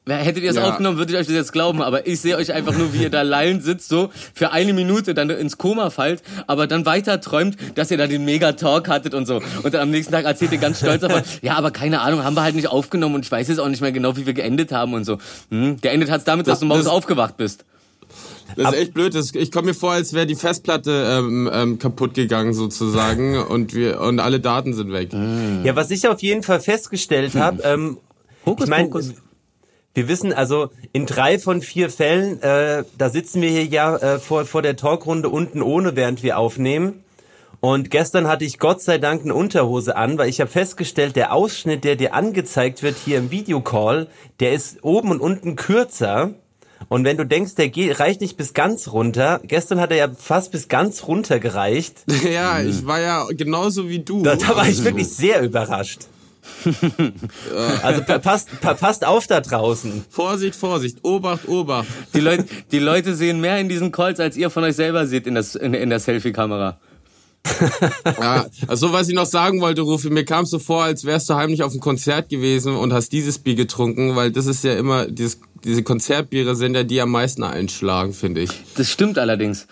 hättet ihr es Ja. aufgenommen, würde ich euch das jetzt glauben. Aber ich sehe euch einfach nur, wie ihr da lallend sitzt, so für eine Minute dann ins Koma fallt, aber dann weiter träumt, dass ihr da den Mega-Talk hattet und so. Und dann am nächsten Tag erzählt ihr ganz stolz davon, ja, aber keine Ahnung, haben wir halt nicht aufgenommen und ich weiß jetzt auch nicht mehr genau, wie wir geendet haben und so. Hm? Geendet hat's damit, dass du morgens das- aufgewacht bist. Das ist echt blöd. Das, ich komme mir vor, als wäre die Festplatte ähm, ähm, kaputt gegangen sozusagen und wir und alle Daten sind weg. Ja, was ich auf jeden Fall festgestellt habe, ähm, Hokus ich meine, Pokus. Wir wissen also in drei von vier Fällen, äh, da sitzen wir hier ja äh, vor, vor der Talkrunde unten ohne, während wir aufnehmen. Und gestern hatte ich Gott sei Dank eine Unterhose an, weil ich habe festgestellt, der Ausschnitt, der dir angezeigt wird hier im Videocall, der ist oben und unten kürzer. Und wenn du denkst, der geht, reicht nicht bis ganz runter, gestern hat er ja fast bis ganz runter gereicht. Ja, ich war ja genauso wie du. Da, da war ich wirklich sehr überrascht. Also pa- passt, pa- passt auf da draußen. Vorsicht, Vorsicht, Obacht, Obacht. Die Leute, die Leute sehen mehr in diesen Calls, als ihr von euch selber seht in, das, in, in der Selfie-Kamera. Ja, also was ich noch sagen wollte, Rufi, mir kam es so vor, als wärst du heimlich auf einem Konzert gewesen und hast dieses Bier getrunken, weil das ist ja immer, dieses, diese Konzertbiere sind ja die am meisten einschlagen, finde ich. Das stimmt allerdings.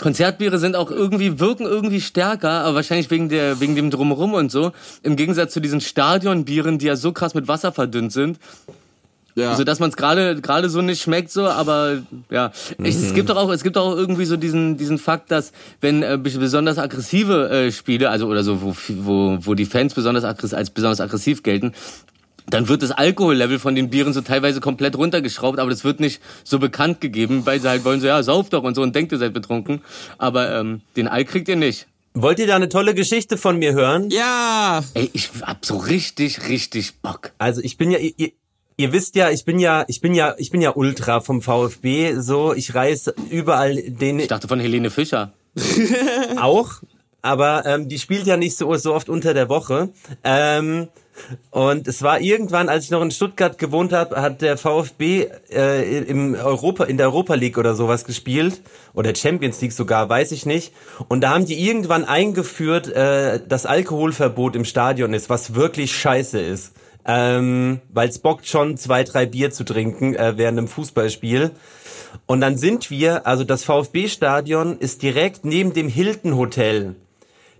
Konzertbiere sind auch irgendwie, wirken irgendwie stärker, aber wahrscheinlich wegen der, wegen dem Drumherum und so. Im Gegensatz zu diesen Stadionbieren, die ja so krass mit Wasser verdünnt sind, Ja. so dass man es gerade, gerade so nicht schmeckt so, aber, ja. Ich, es gibt doch auch, es gibt doch auch irgendwie so diesen, diesen Fakt, dass, wenn, äh, besonders aggressive, äh, Spiele, also, oder so, wo, wo, wo die Fans besonders aggressiv, als besonders aggressiv gelten, dann wird das Alkohollevel von den Bieren so teilweise komplett runtergeschraubt, aber das wird nicht so bekannt gegeben, weil sie halt wollen so, ja, sauft doch und so und denkt, ihr seid betrunken. Aber ähm, den Alk kriegt ihr nicht. Wollt ihr da eine tolle Geschichte von mir hören? ja, Ey, ich hab so richtig, richtig Bock. Also ich bin ja, ihr, ihr wisst ja, ich bin ja, ich bin ja, ich bin ja Ultra vom VfB. So, ich reise überall den Ich dachte von Helene Fischer. auch, aber ähm, die spielt ja nicht so, so oft unter der Woche. Ähm, und es war irgendwann, als ich noch in Stuttgart gewohnt habe, hat der VfB äh, im Europa, in der Europa League oder sowas gespielt. Oder Champions League sogar, weiß ich nicht. Und da haben die irgendwann eingeführt, äh, dass Alkoholverbot im Stadion ist, was wirklich scheiße ist. Ähm, Weil es bockt schon, zwei, drei Bier zu trinken äh, während einem Fußballspiel. Und dann sind wir, also das VfB-Stadion ist direkt neben dem Hilton Hotel.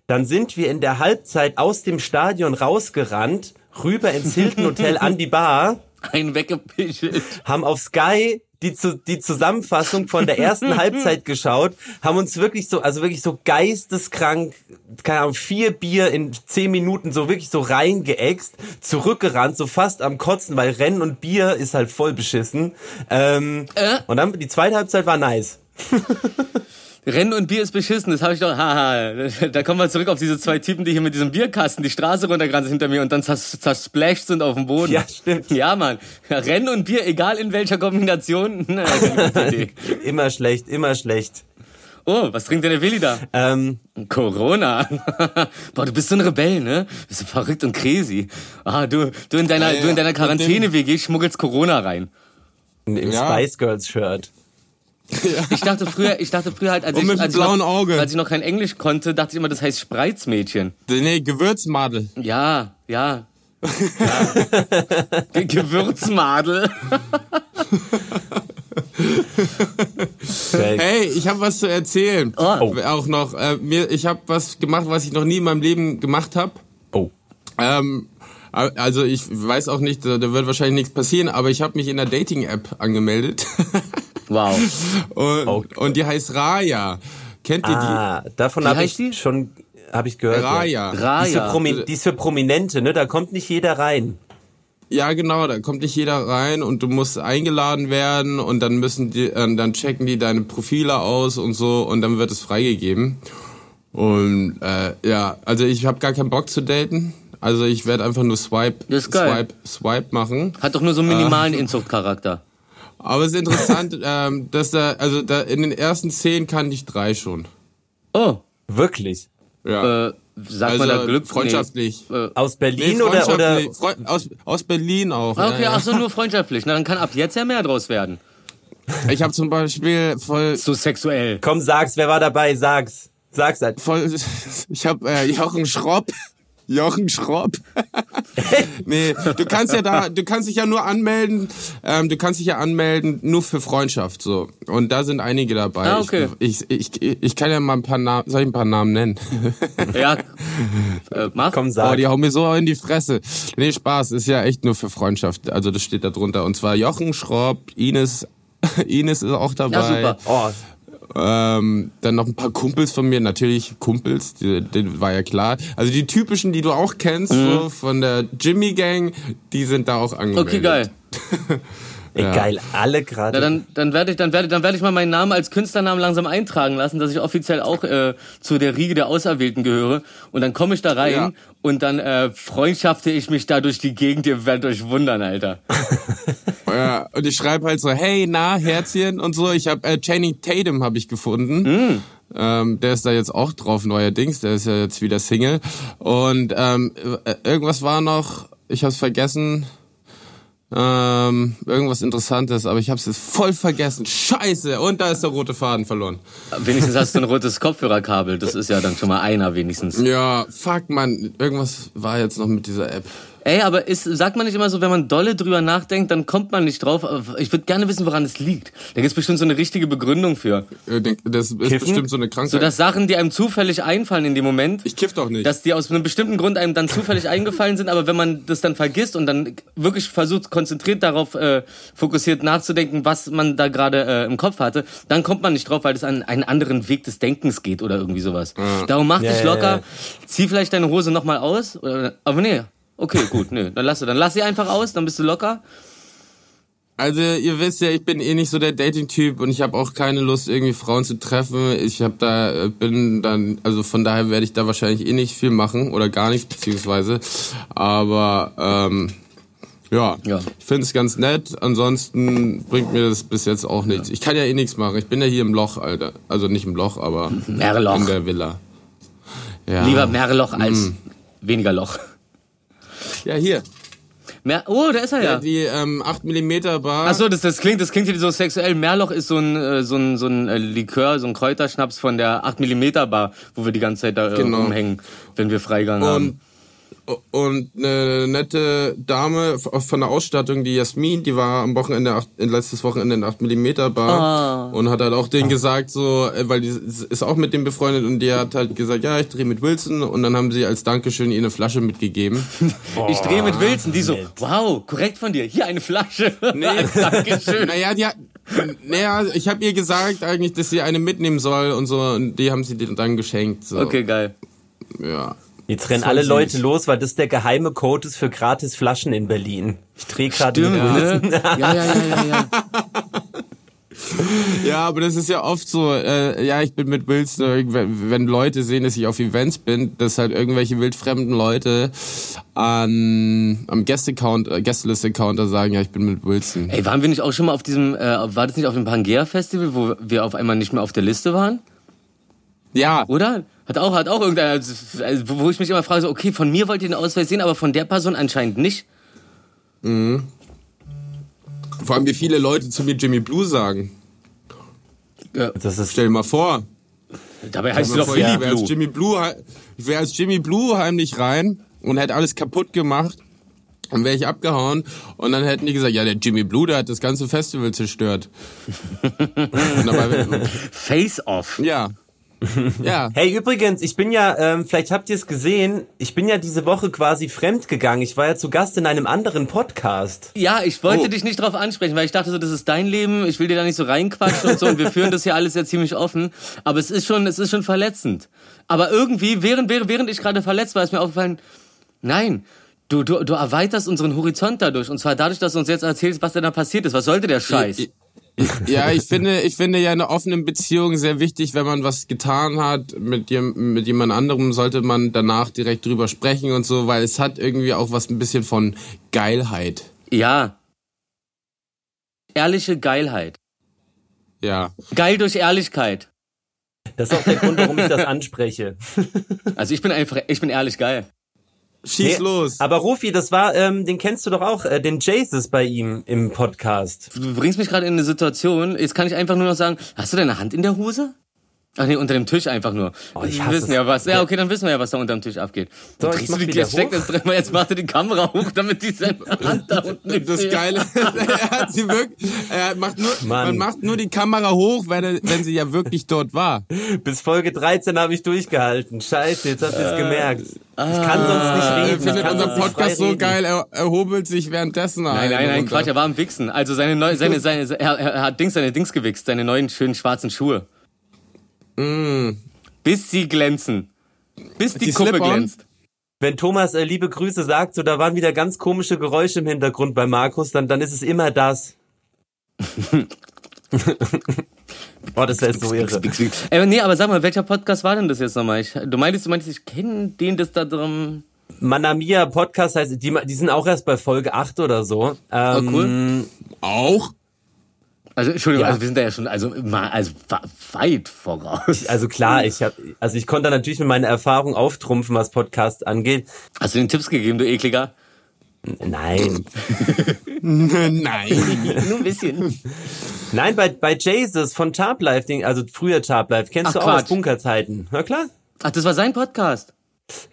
Dann sind wir in der Halbzeit aus dem Stadion rausgerannt, rüber ins Hilton Hotel an die Bar, Ein weggepischelt. haben auf Sky die, zu, die Zusammenfassung von der ersten Halbzeit geschaut, haben uns wirklich so, also wirklich so geisteskrank, keine Ahnung, vier Bier in zehn Minuten so wirklich so reingeäxt, zurückgerannt, so fast am Kotzen, weil Rennen und Bier ist halt voll beschissen. Ähm, Äh? Und dann die zweite Halbzeit war nice. Rennen und Bier ist beschissen, das habe ich doch, haha. Da kommen wir zurück auf diese zwei Typen, die hier mit diesem Bierkasten die Straße runtergerannt sind hinter mir und dann zers zersplashed sind auf dem Boden. Ja, stimmt. Ja, Mann. Rennen und Bier, egal in welcher Kombination. Na, keine gute Idee. Immer schlecht, immer schlecht. Oh, was trinkt denn der Willi da? Ähm, Corona. Boah, du bist so ein Rebell, ne? Bist du verrückt und crazy. Ah, du, du in deiner, Ja, ja. du in deiner Quarantäne-WG schmuggelst Corona rein. Im Ja. Spice Girls Shirt. Ich dachte früher, ich dachte früher halt, als Und ich, mit als, ich blauen noch, Auge. als ich noch kein Englisch konnte, dachte ich immer, das heißt Spreizmädchen. Nee, Gewürzmadel. Ja, ja. ja. Ge- Gewürzmadel. Hey, ich habe was zu erzählen. Oh. Auch noch. Äh, mir, ich habe was gemacht, was ich noch nie in meinem Leben gemacht habe. Oh. Ähm, also ich weiß auch nicht, da da wird wahrscheinlich nichts passieren, aber ich habe mich in der Dating-App angemeldet. Wow. und, Okay. und die heißt Raya. Kennt ihr Ah, davon Wie habe ich die? schon habe ich die? gehört. Ja. Raya. Die, ist für Raya. Promi die ist für Prominente, ne? Da kommt nicht jeder rein. Ja, genau, da kommt nicht jeder rein und du musst eingeladen werden und dann müssen die, äh, dann checken die deine Profile aus und so und dann wird es freigegeben. Und äh, ja, also ich habe gar keinen Bock zu daten. Also ich werde einfach nur Swipe, Das ist geil. Swipe, Swipe machen. Hat doch nur so einen minimalen Inzuchtcharakter. Aber es ist interessant, ähm, dass da, also da in den ersten zehn kannte ich drei schon. Oh, Wirklich. Ja. äh, sagt also man da Glück? freundschaftlich. Nee. Äh, Aus Nee, Berlin oder oder freundschaftlich. Freu- aus, aus Berlin auch. ah, okay, ja, ja. ach so, nur freundschaftlich. Na, dann kann ab jetzt ja mehr draus werden. Ich habe zum Beispiel voll So sexuell. Komm, sag's, wer war dabei? Sag's. Sag's halt. voll, ich habe äh, Jochen Schropp. Jochen Schropp. nee, du kannst ja da, du kannst dich ja nur anmelden, ähm, du kannst dich ja anmelden nur für Freundschaft so. Und da sind einige dabei. Ah, okay. Ich, ich, ich, ich kann ja mal ein paar Namen, soll ich ein paar Namen nennen? Ja, äh, mach. Komm, Oh, sag. die hauen mir so in die Fresse. Nee, Spaß, ist ja echt nur für Freundschaft. Also das steht da drunter. Und zwar Jochen Schropp, Ines, Ines ist auch dabei. Ja, super. oh, Ähm, dann noch ein paar Kumpels von mir, natürlich Kumpels, die war ja klar. Also die typischen, die du auch kennst, so von der Jimmy Gang, die sind da auch angemeldet. Okay, geil. ey, Ja. geil. Alle gerade. Na, dann, dann werde ich, dann werde, dann werde ich mal meinen Namen als Künstlernamen langsam eintragen lassen, dass ich offiziell auch äh, zu der Riege der Auserwählten gehöre. Und dann komme ich da rein Ja. und dann äh, freundschafte ich mich da durch die Gegend. Ihr werdet euch wundern, Alter. Ja, und ich schreibe halt so, hey, na, Herzchen und so. Ich habe äh, Channing Tatum habe ich gefunden. Ähm, der ist da jetzt auch drauf neuerdings. Der ist ja jetzt wieder Single. Und ähm, äh, irgendwas war noch, ich habe es vergessen. Ähm, irgendwas Interessantes, aber ich habe es jetzt voll vergessen. Scheiße! Und da ist der rote Faden verloren. Wenigstens hast du ein rotes Kopfhörerkabel. Das ist ja dann schon mal einer wenigstens. Ja, fuck, man. Irgendwas war jetzt noch mit dieser App. Ey, aber ist, sagt man nicht immer so, wenn man dolle drüber nachdenkt, dann kommt man nicht drauf. Ich würde gerne wissen, woran es liegt. Da gibt's bestimmt so eine richtige Begründung für. Äh, Das ist Kiffen? bestimmt so eine Krankheit. So dass Sachen, die einem zufällig einfallen in dem Moment, ich kiff doch nicht. dass die aus einem bestimmten Grund einem dann zufällig eingefallen sind, aber wenn man das dann vergisst und dann wirklich versucht, konzentriert darauf äh, fokussiert nachzudenken, was man da gerade äh, im Kopf hatte, dann kommt man nicht drauf, weil es an einen anderen Weg des Denkens geht oder irgendwie sowas. Darum mach Ja, dich ja, locker, ja. zieh vielleicht deine Hose nochmal aus, oder, aber nee, okay, gut, nö, dann lass sie, dann lass sie einfach aus, dann bist du locker. Also ihr wisst ja, ich bin eh nicht so der Dating-Typ und ich habe auch keine Lust, irgendwie Frauen zu treffen. Ich habe da, äh, bin dann, also von daher werde ich da wahrscheinlich eh nicht viel machen oder gar nicht, beziehungsweise. Aber ähm, ja, Ja. ich finde es ganz nett. Ansonsten bringt mir das bis jetzt auch nichts. Ich kann ja eh nichts machen. Ich bin ja hier im Loch, Alter. Also nicht im Loch, aber Mehr Loch. in der Villa. Ja. Lieber mehr Loch als Mhm. weniger Loch. Ja, hier. Mehr, oh, da ist er Ja. ja. Die ähm, 8 mm Bar. Ach so, das, das klingt, das klingt hier so sexuell. Meerloch ist so ein, äh, so ein, so ein äh, Likör, so ein Kräuterschnaps von der 8 mm Bar, wo wir die ganze Zeit da äh, Genau. rumhängen, wenn wir Freigang haben. Und, eine nette Dame von der Ausstattung, die Jasmin, die war am Wochenende, letztes Wochenende in der 8 mm Bar Ah. und hat halt auch denen gesagt, so, äh, weil die ist auch mit dem befreundet und die hat halt gesagt, ja, ich drehe mit Wilson und dann haben sie als Dankeschön ihr eine Flasche mitgegeben. ich drehe mit Wilson, die so, wow, korrekt von dir, hier eine Flasche. Nee. Dankeschön. naja, die hat, naja, ich habe ihr gesagt eigentlich, dass sie eine mitnehmen soll und so und die haben sie dir dann geschenkt. So. Okay, geil. Ja. Jetzt rennen alle. Leute los, weil das der geheime Code ist für gratis Flaschen in Berlin. Ich drehe gerade Stimmt, mit Wilson. ne? Ja, ja, ja, ja, ja. Ja, aber das ist ja oft so, äh, ja, ich bin mit Wilson, wenn wenn Leute sehen, dass ich auf Events bin, dass halt irgendwelche wildfremden Leute an am Gäste-Account, äh, Gästeliste-Counter sagen, ja, ich bin mit Wilson. Ey, waren wir nicht auch schon mal auf diesem, äh, war das nicht auf dem Pangea Festival, wo wir auf einmal nicht mehr auf der Liste waren? Ja, Oder? Hat auch, hat auch irgendeiner, also, wo ich mich immer frage, so, okay, von mir wollt ihr den Ausweis sehen, aber von der Person anscheinend nicht. vor allem wie viele Leute zu mir Jimmy Blue sagen. Das ist Stell dir mal vor. Dabei heißt du doch ich wäre als Blue. Jimmy Blue, ich wäre als Jimmy Blue heimlich rein und hätte alles kaputt gemacht. Und wäre ich abgehauen und dann hätten die gesagt, ja, der Jimmy Blue, der hat das ganze Festival zerstört. und dabei, Face Off. ja. Ja. Hey, übrigens, ich bin ja, ähm, vielleicht habt ihr es gesehen, ich bin ja diese Woche quasi fremd gegangen. Ich war ja zu Gast in einem anderen Podcast. Ja, ich wollte Oh. dich nicht drauf ansprechen, weil ich dachte so, das ist dein Leben, ich will dir da nicht so reinquatschen und so und wir führen das hier alles ja ziemlich offen, aber es ist schon, es ist schon verletzend. Aber irgendwie, während, während, während ich gerade verletzt war, ist mir aufgefallen, nein, du, du, du erweiterst unseren Horizont dadurch und zwar dadurch, dass du uns jetzt erzählst, was denn da passiert ist. Was sollte der Scheiß? Ich- Ja, ich finde, ich finde ja in einer offenen Beziehung sehr wichtig, wenn man was getan hat mit, jem- mit jemand anderem, sollte man danach direkt drüber sprechen und so, weil es hat irgendwie auch was ein bisschen von Geilheit. Ja. Ehrliche Geilheit. Ja. Geil durch Ehrlichkeit. Das ist auch der Grund, warum ich das anspreche. Also ich bin einfach, ich bin ehrlich geil. Schieß Nee, los. Aber Rufi, das war, ähm, den kennst du doch auch, äh, den Jesus bei ihm im Podcast. Du bringst mich gerade in eine Situation, jetzt kann ich einfach nur noch sagen, hast du deine Hand in der Hose? Ach nee, unter dem Tisch einfach nur. Oh, ich wir hasse wissen es. ja was. Ja, okay, dann wissen wir ja, was da unterm Tisch abgeht. So, drehst mach du die, wieder jetzt steckt hoch. das drin, jetzt macht er die Kamera hoch, damit die seine Hand da unten nicht Das sehen. Geile, er hat sie wirklich, er macht nur, Mann. man macht nur die Kamera hoch, wenn, er, wenn sie ja wirklich dort war. Bis Folge 13 habe ich durchgehalten. Scheiße, jetzt habt ihr es gemerkt. Ich kann sonst nicht Er reden. Ich findet kann unseren Podcast so reden. geil, er, er hobelt sich währenddessen Nein, nein, nein, Quatsch, er war am Wichsen. Also seine neue, seine, seine, er, er hat Dings, seine Dings gewichst, seine neuen schönen schwarzen Schuhe. Bis sie glänzen. Bis die, Die Kuppe glänzt. Wenn Thomas äh, liebe Grüße sagt, so da waren wieder ganz komische Geräusche im Hintergrund bei Markus, dann, dann ist es immer das. oh, das wäre so irre. Äh, nee, aber sag mal, welcher Podcast war denn das jetzt nochmal? Ich, du meintest, du meintest, ich kenne den, das da drum. Manamia Podcast heißt, die, die sind auch erst bei Folge 8 oder so. Ähm, Oh, cool. Auch? Also, Entschuldigung, Ja. also wir sind da ja schon, also, also weit voraus. Also klar, ich hab, also ich konnte da natürlich mit meiner Erfahrung auftrumpfen, was Podcast angeht. Hast du den Tipps gegeben, du Ekliger? Nein. Nein. Nur ein bisschen. Nein, bei, bei Jesus von Sharp Life, den, also früher Sharp Life, kennst Ach, du auch aus Quatsch. Bunkerzeiten. Na klar. Ach, das war sein Podcast.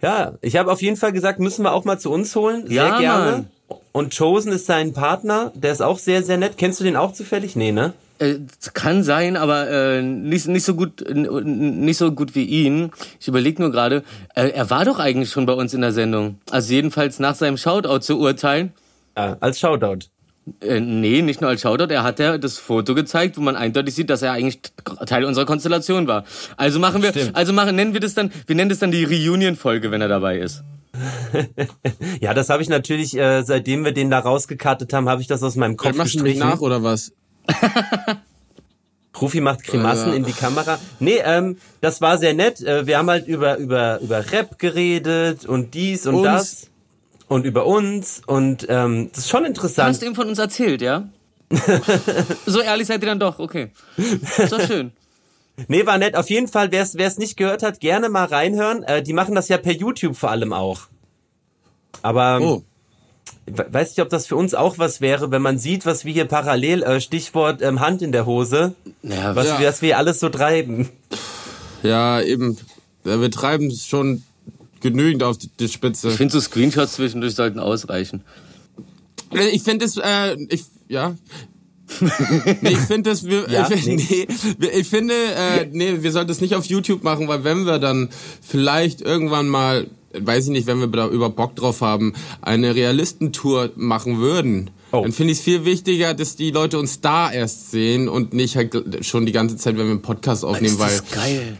Ja, ich habe auf jeden Fall gesagt, müssen wir auch mal zu uns holen. Sehr Ja, gerne. Mann. Und Chosen ist sein Partner, der ist auch sehr, sehr nett. Kennst du den auch zufällig? Nee, ne? Äh, kann sein, aber äh, nicht, nicht so gut nicht so gut wie ihn. Ich überlege nur gerade, äh, er war doch eigentlich schon bei uns in der Sendung. Also jedenfalls nach seinem Shoutout zu urteilen. Ja, als Shoutout. Äh, nee, nicht nur als Shoutout, er hat ja das Foto gezeigt, wo man eindeutig sieht, dass er eigentlich Teil unserer Konstellation war. Also machen wir, Stimmt. also machen, nennen wir das dann, wir nennen das dann die Reunion-Folge, wenn er dabei ist. Ja, das habe ich natürlich, äh, seitdem wir den da rausgekartet haben, habe ich das aus meinem Kopf Machst du mich gestrichen. nach oder was? Rufi macht Grimassen Ja. in die Kamera. Nee, ähm, das war sehr nett. Äh, wir haben halt über, über, über Rap geredet und dies und Uns. das. Und über uns. Und ähm, das ist schon Du interessant. hast ihm von uns erzählt, ja? so ehrlich seid ihr dann doch, okay. Ist doch schön. Nee, war nett. Auf jeden Fall, wer es nicht gehört hat, gerne mal reinhören. Äh, die machen das ja per YouTube vor allem auch. Aber ähm, Oh. we- weiß nicht, ob das für uns auch was wäre, wenn man sieht, was wir hier parallel, äh, Stichwort ähm, Hand in der Hose, Ja, was, Ja. wir, was wir alles so treiben. Ja, eben. Ja, Wir treiben es schon genügend auf die, die Spitze. ich finde so Screenshots zwischendurch sollten ausreichen. Äh, Ich finde es, äh, ich, ja. Nee, ich finde wir, Ja, ich, nee, wir- ich finde, äh, nee, wir sollten es nicht auf YouTube machen, weil wenn wir dann vielleicht irgendwann mal, weiß ich nicht, wenn wir da über Bock drauf haben, eine Realistentour machen würden, Oh. dann finde ich es viel wichtiger, dass die Leute uns da erst sehen und nicht halt schon die ganze Zeit, wenn wir einen Podcast aufnehmen, ist weil das geil.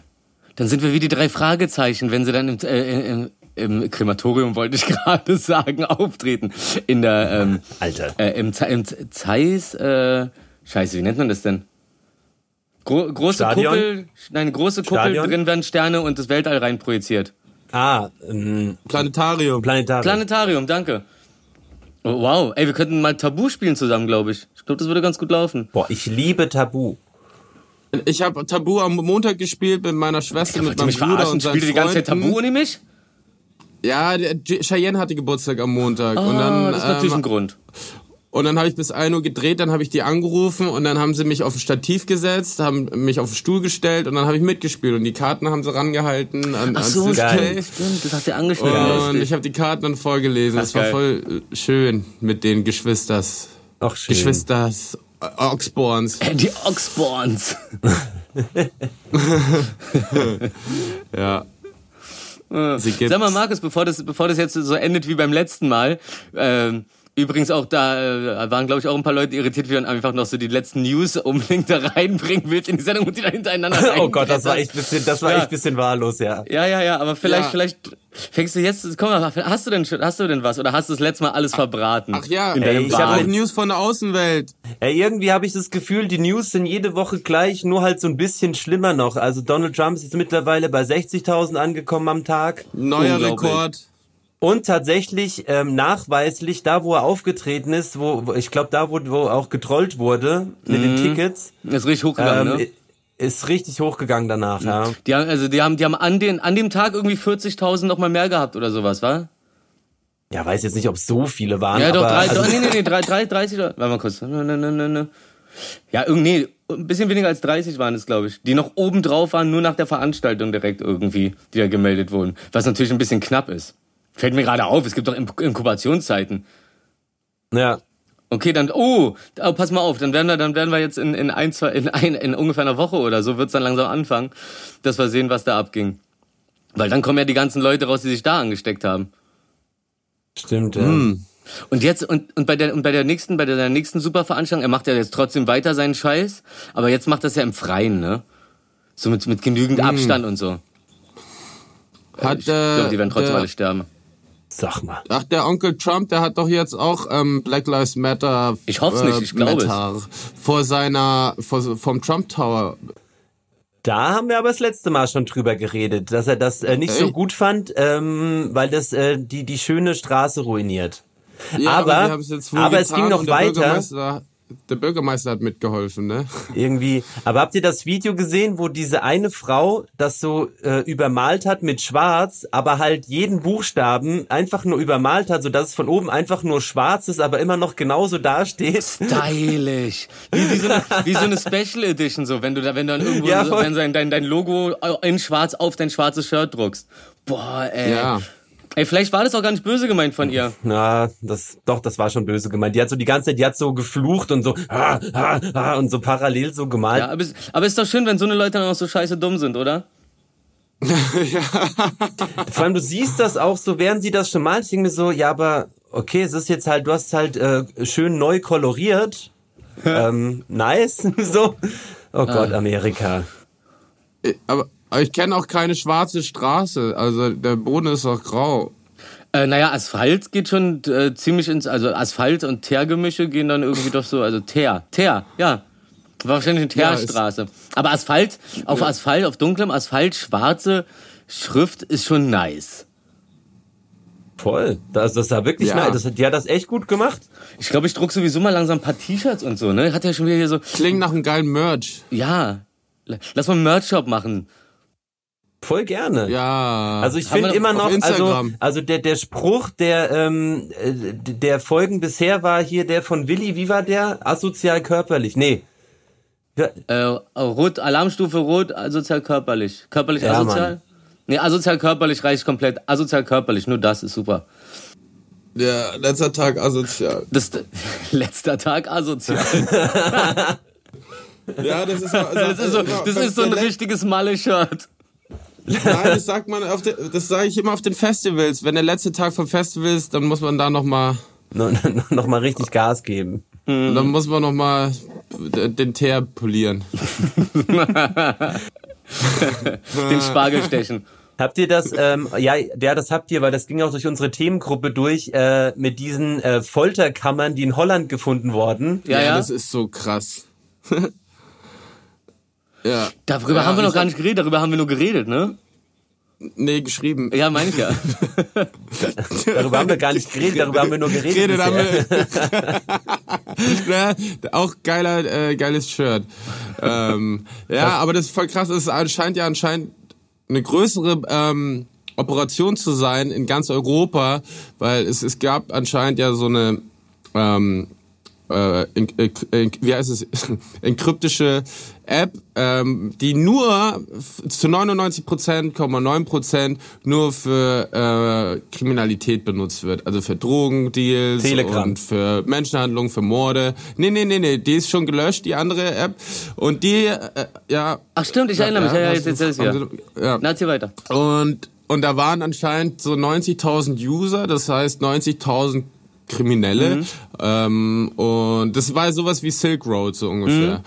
Dann sind wir wie die drei Fragezeichen, wenn sie dann im, äh, im, im Krematorium, wollte ich gerade sagen, auftreten. In der, ähm, Alter. Äh, Im, Ze- im Ze- Zeiss, äh, scheiße, wie nennt man das denn? Gro große Stadion? Kuppel, nein, große Kuppel, Stadion? drin werden Sterne und das Weltall rein projiziert. Ah, ähm, Planetarium. Planetarium. Planetarium, danke. Oh, wow, ey, wir könnten mal Tabu spielen zusammen, glaube ich. Ich glaube, das würde ganz gut laufen. Boah, ich liebe Tabu. Ich habe Tabu am Montag gespielt mit meiner Schwester, mit Wollt ihr meinem mich Bruder und seinen Spielt ihr die ganze Zeit. Tabu ohne mich? Ja, Cheyenne hatte Geburtstag am Montag. und Ah, dann, das ist natürlich ähm, ein Grund. Und dann habe ich bis 1 Uhr gedreht, dann habe ich die angerufen und dann haben sie mich auf ein Stativ gesetzt, haben mich auf den Stuhl gestellt und dann habe ich mitgespielt und die Karten haben sie rangehalten an, Ach ans so, Display. stimmt, stimmt, das hat er angeschnitten. Und ich habe die Karten dann vorgelesen. Ach, Das war geil. voll äh, schön mit den Geschwisters. Ach, schön. Geschwisters äh, Oxborns. Äh, Die Oxborns. Ja. Gibt's. Sag mal, Markus, bevor das, bevor das jetzt so endet wie beim letzten Mal, ähm, übrigens auch da äh, waren, glaube ich, auch ein paar Leute irritiert, wie man einfach noch so die letzten News unbedingt da reinbringen willst in die Sendung und die dann hintereinander Oh Gott, das war echt bisschen, das war Ja. echt bisschen wahllos, ja. Ja, ja, ja, aber vielleicht, Ja. vielleicht fängst du jetzt, komm mal, hast du denn schon, hast du denn was oder hast du das letzte Mal alles verbraten? Ach ja, in deinem ich ich habe News von der Außenwelt. Ey, irgendwie habe ich das Gefühl, die News sind jede Woche gleich, nur halt so ein bisschen schlimmer noch. Also Donald Trump ist jetzt mittlerweile bei 60.000 angekommen am Tag. Neuer. Rekord. Und tatsächlich ähm, nachweislich, da wo er aufgetreten ist, wo, wo ich glaube, da wo, wo auch getrollt wurde mit den Tickets, ist richtig hochgegangen, ähm, ne? ist richtig hochgegangen danach, ja. Die haben, also die haben, die haben an den, an dem Tag irgendwie 40.000 noch mal mehr gehabt oder sowas, wa? Ja, weiß jetzt nicht, ob so viele waren. Ja, doch, aber, drei, also, nee, nee, nee, drei, drei, 30, oder- warte mal kurz. Ne, ne, ne. Ja, irgendwie, ein bisschen weniger als 30 waren es, glaube ich, die noch oben drauf waren, nur nach der Veranstaltung direkt irgendwie, die da gemeldet wurden. Was natürlich ein bisschen knapp ist. Fällt mir gerade auf, es gibt doch In- Inkubationszeiten. Ja. Okay, dann, oh, oh, pass mal auf, dann werden wir, dann werden wir jetzt in, in ein, zwei, in ein, in ungefähr einer Woche oder so wird's dann langsam anfangen, dass wir sehen, was da abging. Weil dann kommen ja die ganzen Leute raus, die sich da angesteckt haben. Stimmt, ja. Und jetzt, und, und bei der, und bei der nächsten, bei der, nächsten Superveranstaltung, er macht ja jetzt trotzdem weiter seinen Scheiß, aber jetzt macht das ja im Freien, ne? So mit, mit genügend Abstand und so. Hat, Ich glaube, die werden trotzdem der, alle sterben. Sag mal. Ach, der Onkel Trump, der hat doch jetzt auch ähm, Black Lives Matter. Ich hoff's nicht, ich glaube es. Vor seiner, vor, vom Trump Tower. Da haben wir aber das letzte Mal schon drüber geredet, dass er das äh, nicht so Echt? gut fand, ähm, weil das äh, die, die schöne Straße ruiniert. Ja, Aber- wohl aber es ging noch weiter. Der Bürgermeister hat mitgeholfen, ne? Irgendwie. Aber habt ihr das Video gesehen, wo diese eine Frau das so äh, übermalt hat mit Schwarz, aber halt jeden Buchstaben einfach nur übermalt hat, sodass es von oben einfach nur schwarz ist, aber immer noch genauso dasteht? Stylisch. Wie, wie, so eine, wie so eine Special Edition, so, wenn du da, wenn du dann irgendwo, Ja, so, wenn dein, dein, dein Logo in schwarz auf dein schwarzes Shirt druckst. Boah, ey. Ja. Ey, vielleicht war das auch gar nicht böse gemeint von ihr. Na, das doch, das war schon böse gemeint. Die hat so die ganze Zeit, die hat so geflucht und so ah, ah, ah, und so parallel so gemalt. Ja, aber, es, aber ist doch schön, wenn so eine Leute dann auch so scheiße dumm sind, oder? Vor allem, du siehst das auch so, während sie das schon malt. Ich denke mir so, ja, aber okay, es ist jetzt halt, du hast halt äh, schön neu koloriert. ähm, nice. so. Oh Gott, Amerika. Aber, aber ich kenne auch keine schwarze Straße. Also der Boden ist auch grau. Äh, naja, Asphalt geht schon äh, ziemlich ins, also Asphalt und Teergemische gehen dann irgendwie doch so, also Teer, Teer, ja. War wahrscheinlich eine Ja, Teerstraße. Aber Asphalt, auf Asphalt, auf dunklem Asphalt, schwarze Schrift ist schon nice. Voll. Das, das war wirklich Ja. nice. Das, hat- die hat das echt gut gemacht. Ich glaube, ich druck sowieso mal langsam ein paar T-Shirts und so, ne? Hat ja schon wieder hier so, Klingt nach einem geilen Merch. ja, lass mal einen Merch-Shop machen. Voll gerne. Ja. Also ich finde immer noch, also, also der, der Spruch der, ähm, äh, der Folgen bisher war hier der von Willi, wie war der? Asozial körperlich. Nee. Ja, Äh, rot, Alarmstufe rot, asozial körperlich. Körperlich Ja, asozial? Mann. Nee, asozial körperlich reicht komplett. Asozial körperlich, nur das ist super. ja, letzter Tag asozial. Das letzter Tag asozial. Ja, das ist, also, Das ist so, das ist so ein richtiges Malle-Shirt. Nein, das sagt man auf den, das sage ich immer auf den Festivals. Wenn der letzte Tag vom Festival ist, dann muss man da noch mal, no, no, noch mal richtig Gas geben. dann muss man noch mal den Teer polieren. Den Spargel stechen. Habt ihr das, ähm, ja, ja, das habt ihr, weil das ging auch durch unsere Themengruppe durch, äh, mit diesen äh, Folterkammern, die in Holland gefunden wurden. Ja, ja. das ist so krass. ja. Darüber Ja, haben wir noch gar nicht geredet, darüber haben wir nur geredet, ne? Nee, geschrieben. Ja, meine ich ja. Darüber haben wir gar nicht geredet, darüber haben wir nur geredet. Redet haben wir. ja, auch geiler, äh, geiles Shirt. Ähm, ja, aber das ist voll krass. Es ist anscheinend ja anscheinend eine größere ähm, Operation zu sein in ganz Europa, weil es, es gab anscheinend ja so eine ähm, äh, in, äh, wie heißt es, enkryptische App, ähm, die nur zu 99 Prozent, 9 Prozent nur für äh, Kriminalität benutzt wird. Also für Drogendeals Telegram. und für Menschenhandlung, für Morde. Nee, nee, nee, nee, die ist schon gelöscht, die andere App. Und die, äh, ja. Ach stimmt, ich erinnere mich. Ja, ja, jetzt du- erzähl's ja. ja. Na, erzähl weiter. Und, und da waren anscheinend so 90.000 User, das heißt 90.000 Kriminelle. Mhm. Ähm, und das war sowas wie Silk Road so ungefähr. Mhm.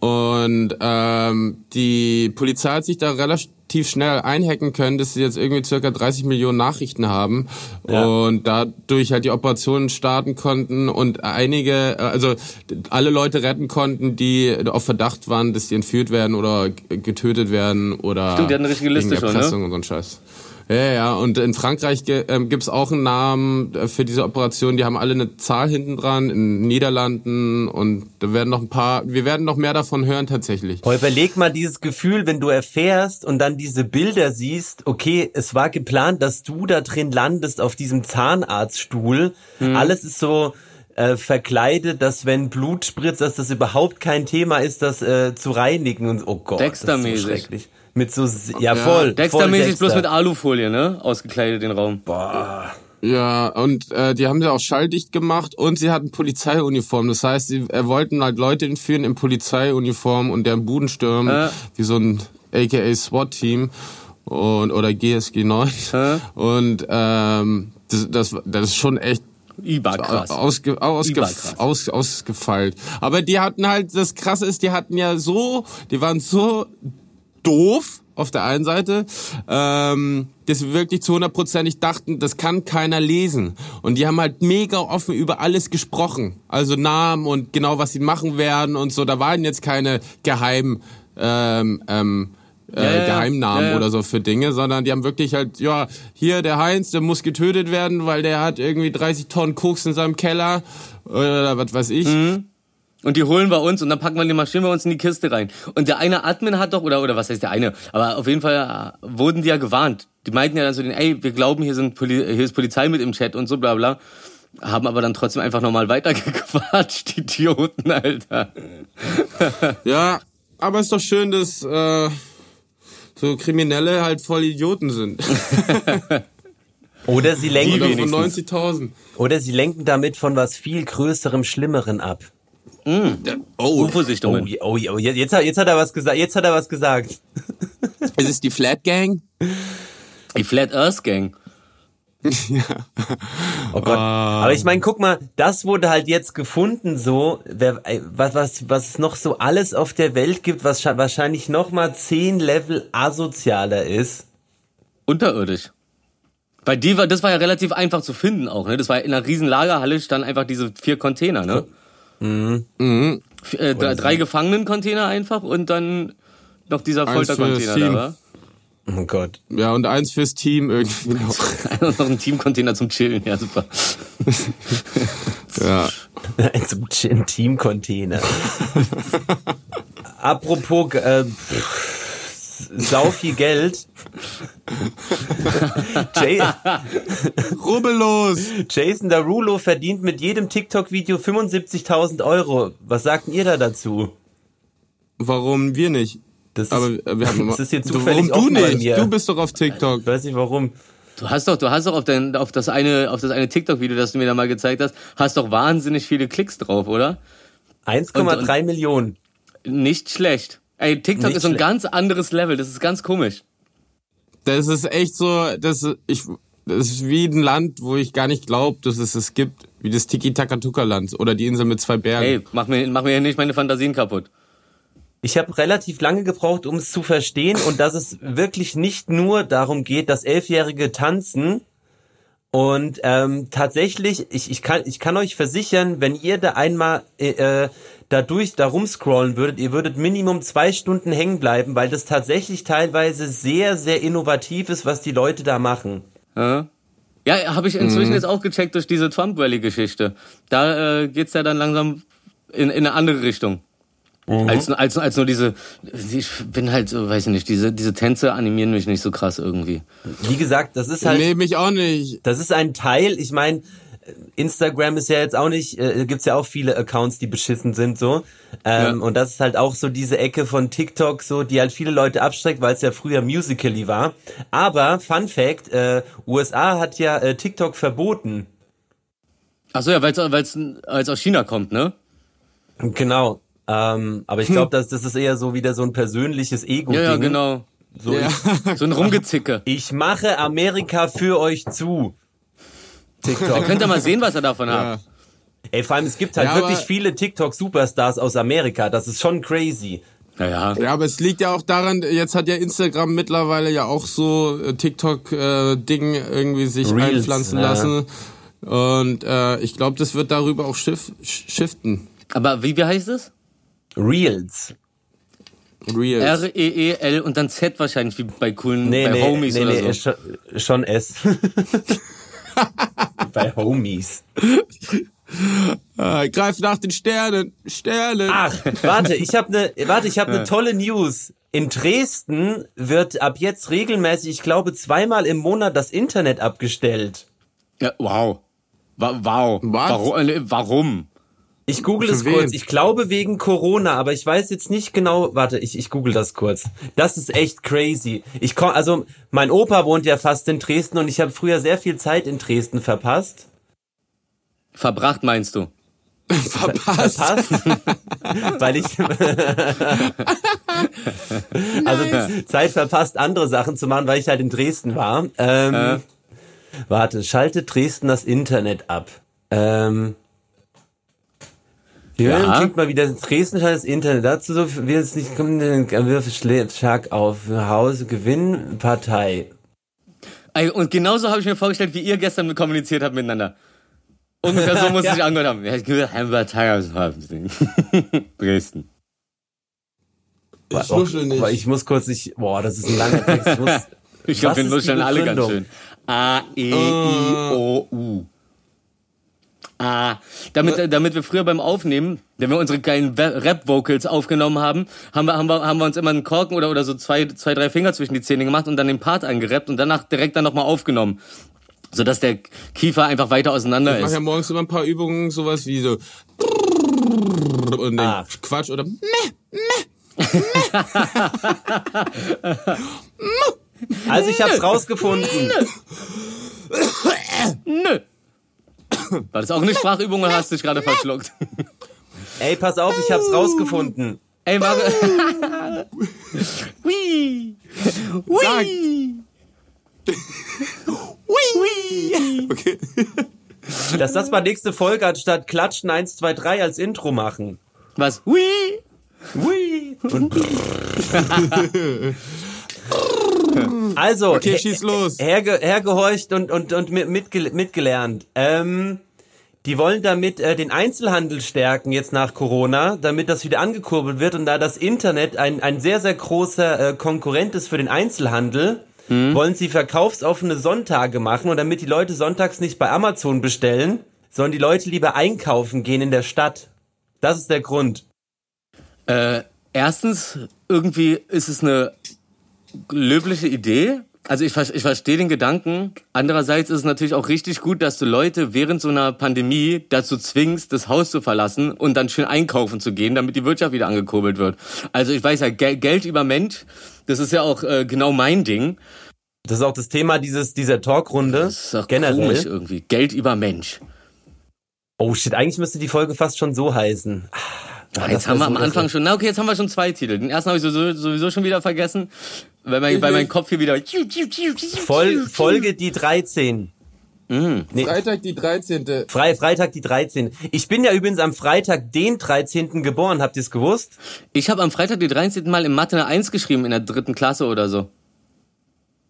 Und ähm, die Polizei hat sich da relativ schnell einhacken können, dass sie jetzt irgendwie circa 30 Millionen Nachrichten haben Ja. und dadurch halt die Operationen starten konnten und einige, also alle Leute retten konnten, die auf Verdacht waren, dass sie entführt werden oder getötet werden oder Stimmt, die hatten eine richtige Liste schon, ne? Und so ein Scheiß. Ja, ja, und in Frankreich ge- ähm, gibt's auch einen Namen äh, für diese Operation. Die haben alle eine Zahl hinten dran, in den Niederlanden und da werden noch ein paar, wir werden noch mehr davon hören tatsächlich. Boah, überleg mal dieses Gefühl, wenn du erfährst und dann diese Bilder siehst, okay, es war geplant, dass du da drin landest auf diesem Zahnarztstuhl. Mhm. Alles ist so äh, verkleidet, dass wenn Blut spritzt, dass das überhaupt kein Thema ist, das äh, zu reinigen und oh Gott, das ist so schrecklich. Mit so, ja, voll. Dexter-mäßig voll bloß Dexter. mit Alufolie, ne? Ausgekleidet den Raum. Boah. Ja, und äh, die haben sie auch schalldicht gemacht und sie hatten Polizeiuniform. Das heißt, sie äh, wollten halt Leute entführen in Polizeiuniform und deren Buden stürmen, Ja. wie so ein aka SWAT-Team und oder GSG 9. Ja. Und ähm, das, das, das ist schon echt Iba krass. Ausge, ausge, Überkrass. aus, ausgefeilt. Aber die hatten halt, das Krasse ist, die hatten ja so, die waren so doof auf der einen Seite, ähm, dass wir wirklich zu hundertprozentig dachten, das kann keiner lesen. Und die haben halt mega offen über alles gesprochen. Also Namen und genau, was sie machen werden und so. Da waren jetzt keine geheimen ähm, ähm, äh, Ja. Geheimnamen ja. oder so für Dinge, sondern die haben wirklich halt, ja, hier der Heinz, der muss getötet werden, weil der hat irgendwie 30 Tonnen Koks in seinem Keller oder was weiß ich. Mhm. Und die holen wir uns und dann packen wir die Maschine bei uns in die Kiste rein. Und der eine Admin hat doch, oder, oder was heißt der eine, aber auf jeden Fall äh, wurden die ja gewarnt. Die meinten ja dann so, den, ey, wir glauben, hier, sind Poli hier ist Polizei mit im Chat und so, bla bla. Haben aber dann trotzdem einfach nochmal weitergequatscht, die Idioten, Alter. Ja, aber ist doch schön, dass äh, so Kriminelle halt voll Idioten sind. Oder sie lenken, Oder von wenigstens. 90.000. oder sie lenken damit von was viel Größerem, Schlimmerem ab. Oh, UFO-Sichtungen. Oh, oh, oh, jetzt, hat- jetzt hat er was gesagt. Jetzt hat er was gesagt. ist es die Flat Gang? Die Flat Earth Gang. Oh Gott. Aber ich meine, guck mal, das wurde halt jetzt gefunden so, wer, ey, was, was, was es noch so alles auf der Welt gibt, was wahrscheinlich noch mal zehn Level asozialer ist. Unterirdisch. Bei die war, das war ja relativ einfach zu finden auch, ne? Das war in einer riesen Lagerhalle standen einfach diese vier Container, ne? Mhm. Äh, drei, drei Gefangenen-Container einfach und dann noch dieser Foltercontainer da. Oh Gott. Ja, und eins fürs Team irgendwie noch. Noch ein Team-Container zum Chillen, ja super. Ja. In so einem Team-Container. Apropos äh, pff, sau viel Geld. Jay, Rubbellos! Jason Derulo verdient mit jedem TikTok-Video 75.000 Euro. Was sagt ihr da dazu? Warum wir nicht? Das ist, Aber wir haben das ist hier Du- zufällig Warum offen du bei nicht? mir. Du bist doch auf TikTok. Ich weiß nicht warum. Du hast doch, du hast doch auf, dein, auf das eine, auf das eine TikTok-Video, das du mir da mal gezeigt hast, hast doch wahnsinnig viele Klicks drauf, oder? 1,3 Millionen. Nicht schlecht. Ey, TikTok Nicht ist so ein schlecht. ganz anderes Level, das ist ganz komisch. Das ist echt so, das, ich, das ist wie ein Land, wo ich gar nicht glaube, dass es es gibt. Wie das Tiki-Taka-Tuka-Land oder die Insel mit zwei Bergen. Ey, mach mir, mach mir hier nicht meine Fantasien kaputt. Ich habe relativ lange gebraucht, um es zu verstehen und dass es wirklich nicht nur darum geht, dass Elfjährige tanzen Und ähm, tatsächlich, ich, ich, kann, ich kann euch versichern, wenn ihr da einmal äh, äh, da durch, da rumscrollen würdet, ihr würdet Minimum zwei Stunden hängen bleiben, weil das tatsächlich teilweise sehr, sehr innovativ ist, was die Leute da machen. Ja, ja habe ich inzwischen jetzt auch gecheckt durch diese Trump Rally-Geschichte. Da äh, geht's ja dann langsam in, in eine andere Richtung. Als, als, als nur diese, ich bin halt so, weiß ich nicht, diese, diese Tänze animieren mich nicht so krass irgendwie. Wie gesagt, das ist halt. Nee, mich auch nicht. Das ist ein Teil, ich meine, Instagram ist ja jetzt auch nicht, äh, gibt's ja auch viele Accounts, die beschissen sind so. Ähm, Ja. Und das ist halt auch so diese Ecke von TikTok, so die halt viele Leute abschreckt, weil es ja früher Musically war. Aber Fun Fact: äh, USA hat ja äh, TikTok verboten. Ach so, ja, weil es aus China kommt, ne? Genau. Ähm, aber ich glaube, dass das ist eher so wieder so ein persönliches Ego. Ja, ja, genau. So, Ja. So ein Rumgezicke. ich mache Amerika für euch zu. Da TikTok. könnt ihr mal sehen, was er davon Ja. hat. Ey, vor allem, es gibt halt Ja, wirklich viele TikTok-Superstars aus Amerika. Das ist schon crazy. Naja. Ja, aber es liegt ja auch daran, jetzt hat ja Instagram mittlerweile ja auch so äh, TikTok-Ding irgendwie sich Reels, einpflanzen ja. lassen. Und äh, ich glaube, das wird darüber auch sch- shiften. Aber wie, wie heißt es? Reels. Reels. R-E-E-L und dann Z wahrscheinlich, wie bei coolen, Nee, bei nee, Homies nee, oder nee, so. schon, schon S. Bei Homies. äh, greif nach den Sternen. Sternen. Ach, warte, ich habe ne, warte, ich habe ne tolle News. In Dresden wird ab jetzt regelmäßig, ich glaube, zweimal im Monat das Internet abgestellt. Ja, wow. Wa wow. Was? Warum? äh, Warum? Ich google Für es wen? kurz. Ich glaube wegen Corona, aber ich weiß jetzt nicht genau. Warte, ich, ich google das kurz. Das ist echt crazy. Ich komm, also mein Opa wohnt ja fast in Dresden und ich habe früher sehr viel Zeit in Dresden verpasst. Verbracht meinst du? Verpasst. Verpasst? Weil ich also Zeit verpasst, andere Sachen zu machen, weil ich halt in Dresden war. Ähm, Warte, schaltet Dresden das Internet ab. Ähm, wir Ja. klingt mal wieder Dresden das Internet. Dazu so will es nicht kommen, wirf Schlag auf Haus, Gewinn, Partei. Und genauso habe ich mir vorgestellt, wie ihr gestern kommuniziert habt miteinander. Ungefähr so muss Ja. ich sich angehört haben. Dresden. Ich nuschel nicht. Aber ich muss kurz, ich, boah, das ist ein langer Text. Ich, muss, Ich glaube, wir nuscheln alle ganz schön. A, E, I, O, U. Ah, damit, damit wir früher beim Aufnehmen, wenn wir unsere geilen Rap-Vocals aufgenommen haben, haben wir, haben wir, haben wir uns immer einen Korken oder, oder so zwei, zwei, drei Finger zwischen die Zähne gemacht und dann den Part angerappt und danach direkt dann nochmal aufgenommen. Sodass der Kiefer einfach weiter auseinander Ich mache ist. ja morgens immer ein paar Übungen, sowas wie so und Ah. Quatsch oder also ich hab's rausgefunden. Nö. War das auch eine Sprachübung oder hast du dich gerade verschluckt? Ey, pass auf, ich hab's rausgefunden. Ey, Mario. Hui. Sag. Hui. Okay. Dass das mal nächste Folge anstatt Klatschen 1, 2, 3 als Intro machen. Was? Hui. Hui. Und also, Okay, her- schieß los. herge, hergehorcht und, und, und mit, mitge, mitgelernt. Ähm, die wollen damit äh, den Einzelhandel stärken jetzt nach Corona, damit das wieder angekurbelt wird und da das Internet ein, ein sehr, sehr großer äh, Konkurrent ist für den Einzelhandel, wollen sie verkaufsoffene Sonntage machen und damit die Leute sonntags nicht bei Amazon bestellen, sollen die Leute lieber einkaufen gehen in der Stadt. Das ist der Grund. Äh, erstens, irgendwie ist es eine löbliche Idee. Also ich, ich verstehe den Gedanken. Andererseits ist es natürlich auch richtig gut, dass du Leute während so einer Pandemie dazu zwingst, das Haus zu verlassen und dann schön einkaufen zu gehen, damit die Wirtschaft wieder angekurbelt wird. Also ich weiß ja, Gel Geld über Mensch, das ist ja auch äh, genau mein Ding. Das ist auch das Thema dieses, dieser Talkrunde. Das ist auch generell. komisch irgendwie. Geld über Mensch. Oh shit, eigentlich müsste die Folge fast schon so heißen. Ah, das jetzt haben wir am Anfang schon, na okay, jetzt haben wir schon zwei Titel. Den ersten habe ich sowieso, sowieso schon wieder vergessen, weil mein, weil mein Kopf hier wieder... Voll, Folge die 13. Nee, Freitag die 13. Fre Freitag die 13. Ich bin ja übrigens am Freitag den 13. geboren, habt ihr es gewusst? Ich habe am Freitag die 13. Mal in Mathe eine 1 geschrieben in der dritten Klasse oder so.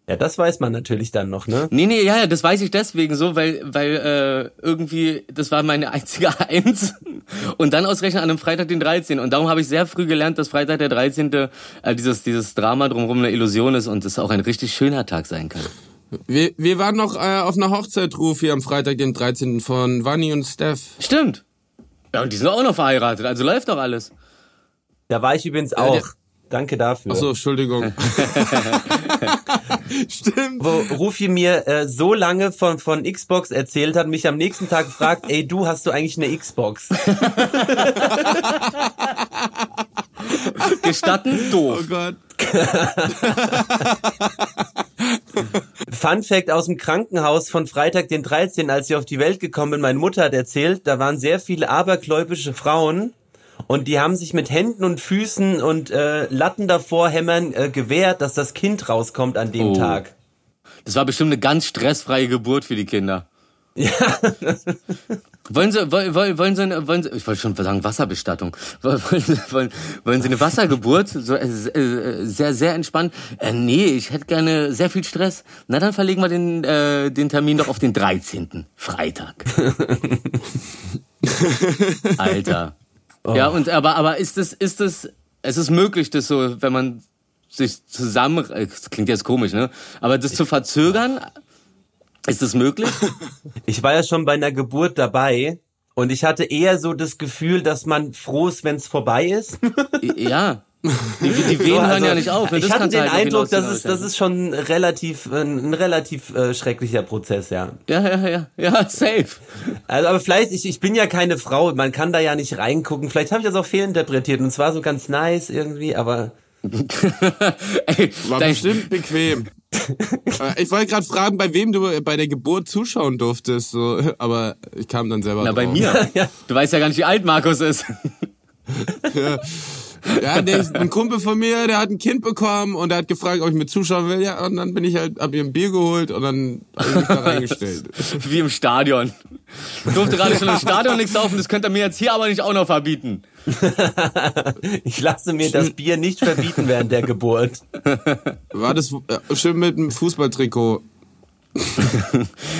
Ja, das weiß man natürlich dann noch, ne? Nee, nee, ja, ja, das weiß ich deswegen so, weil, weil äh, irgendwie, das war meine einzige Eins. Und dann ausrechnen an einem Freitag den 13. Und darum habe ich sehr früh gelernt, dass Freitag der 13. Äh, dieses, dieses Drama drumherum eine Illusion ist und es auch ein richtig schöner Tag sein kann. Wir, wir waren noch äh, auf einer Hochzeitruf hier am Freitag, den 13. von Vanni und Steph. Stimmt. Ja, und die sind auch noch verheiratet, also läuft doch alles. Da war ich übrigens auch. der- Danke dafür. Achso, Entschuldigung. Stimmt. Wo Rufi mir äh, so lange von, von Xbox erzählt hat, mich am nächsten Tag fragt, ey du, hast du eigentlich eine Xbox? Gestatten? Oh Doof. Gott. Fun Fact aus dem Krankenhaus von Freitag den 13., als ich auf die Welt gekommen bin, meine Mutter hat erzählt, da waren sehr viele abergläubische Frauen und die haben sich mit Händen und Füßen und äh, Latten davor hämmern äh, gewehrt, dass das Kind rauskommt an dem Oh. Tag. Das war bestimmt eine ganz stressfreie Geburt für die Kinder. Ja. Wollen Sie, wollen, wollen, Sie, wollen Sie, ich wollte schon sagen Wasserbestattung. Wollen, Sie- wollen, wollen Sie eine Wassergeburt? So, äh, äh, sehr, sehr entspannt. Äh, nee, ich hätte gerne sehr viel Stress. Na, dann verlegen wir den, äh, den Termin doch auf den 13. Freitag. Alter. Ja, und, aber, aber ist es, ist es, es ist möglich, das so, wenn man sich zusammen, äh, das klingt jetzt komisch, ne? Aber das zu verzögern, ist das möglich? Ich war ja schon bei einer Geburt dabei und ich hatte eher so das Gefühl, dass man froh ist, wenn es vorbei ist. ja. Die, die Wehen So, hören also, ja nicht auf. ne? Ich Das hatte den halt Eindruck, das ist, das ist schon relativ, äh, ein relativ äh, schrecklicher Prozess, ja. Ja, ja, ja, ja, safe. Also, aber vielleicht, ich, ich bin ja keine Frau, man kann da ja nicht reingucken. Vielleicht habe ich das auch fehlinterpretiert und zwar so ganz nice irgendwie, aber Ey, War bestimmt bequem. Äh, ich wollte gerade fragen, bei wem du bei der Geburt zuschauen durftest, so, aber ich kam dann selber na, bei drauf. mir. Ja. Du weißt ja gar nicht, wie alt Markus ist. Ja, der ist ein Kumpel von mir, der hat ein Kind bekommen und der hat gefragt, ob ich mit zuschauen will. Ja, und dann bin ich halt, hab mir ein Bier geholt und dann hab ich mich da reingestellt. Wie im Stadion. Ich durfte gerade schon im Stadion nichts saufen, das könnt ihr mir jetzt hier aber nicht auch noch verbieten. ich lasse mir das Bier nicht verbieten während der Geburt. War das äh, schön mit dem Fußballtrikot?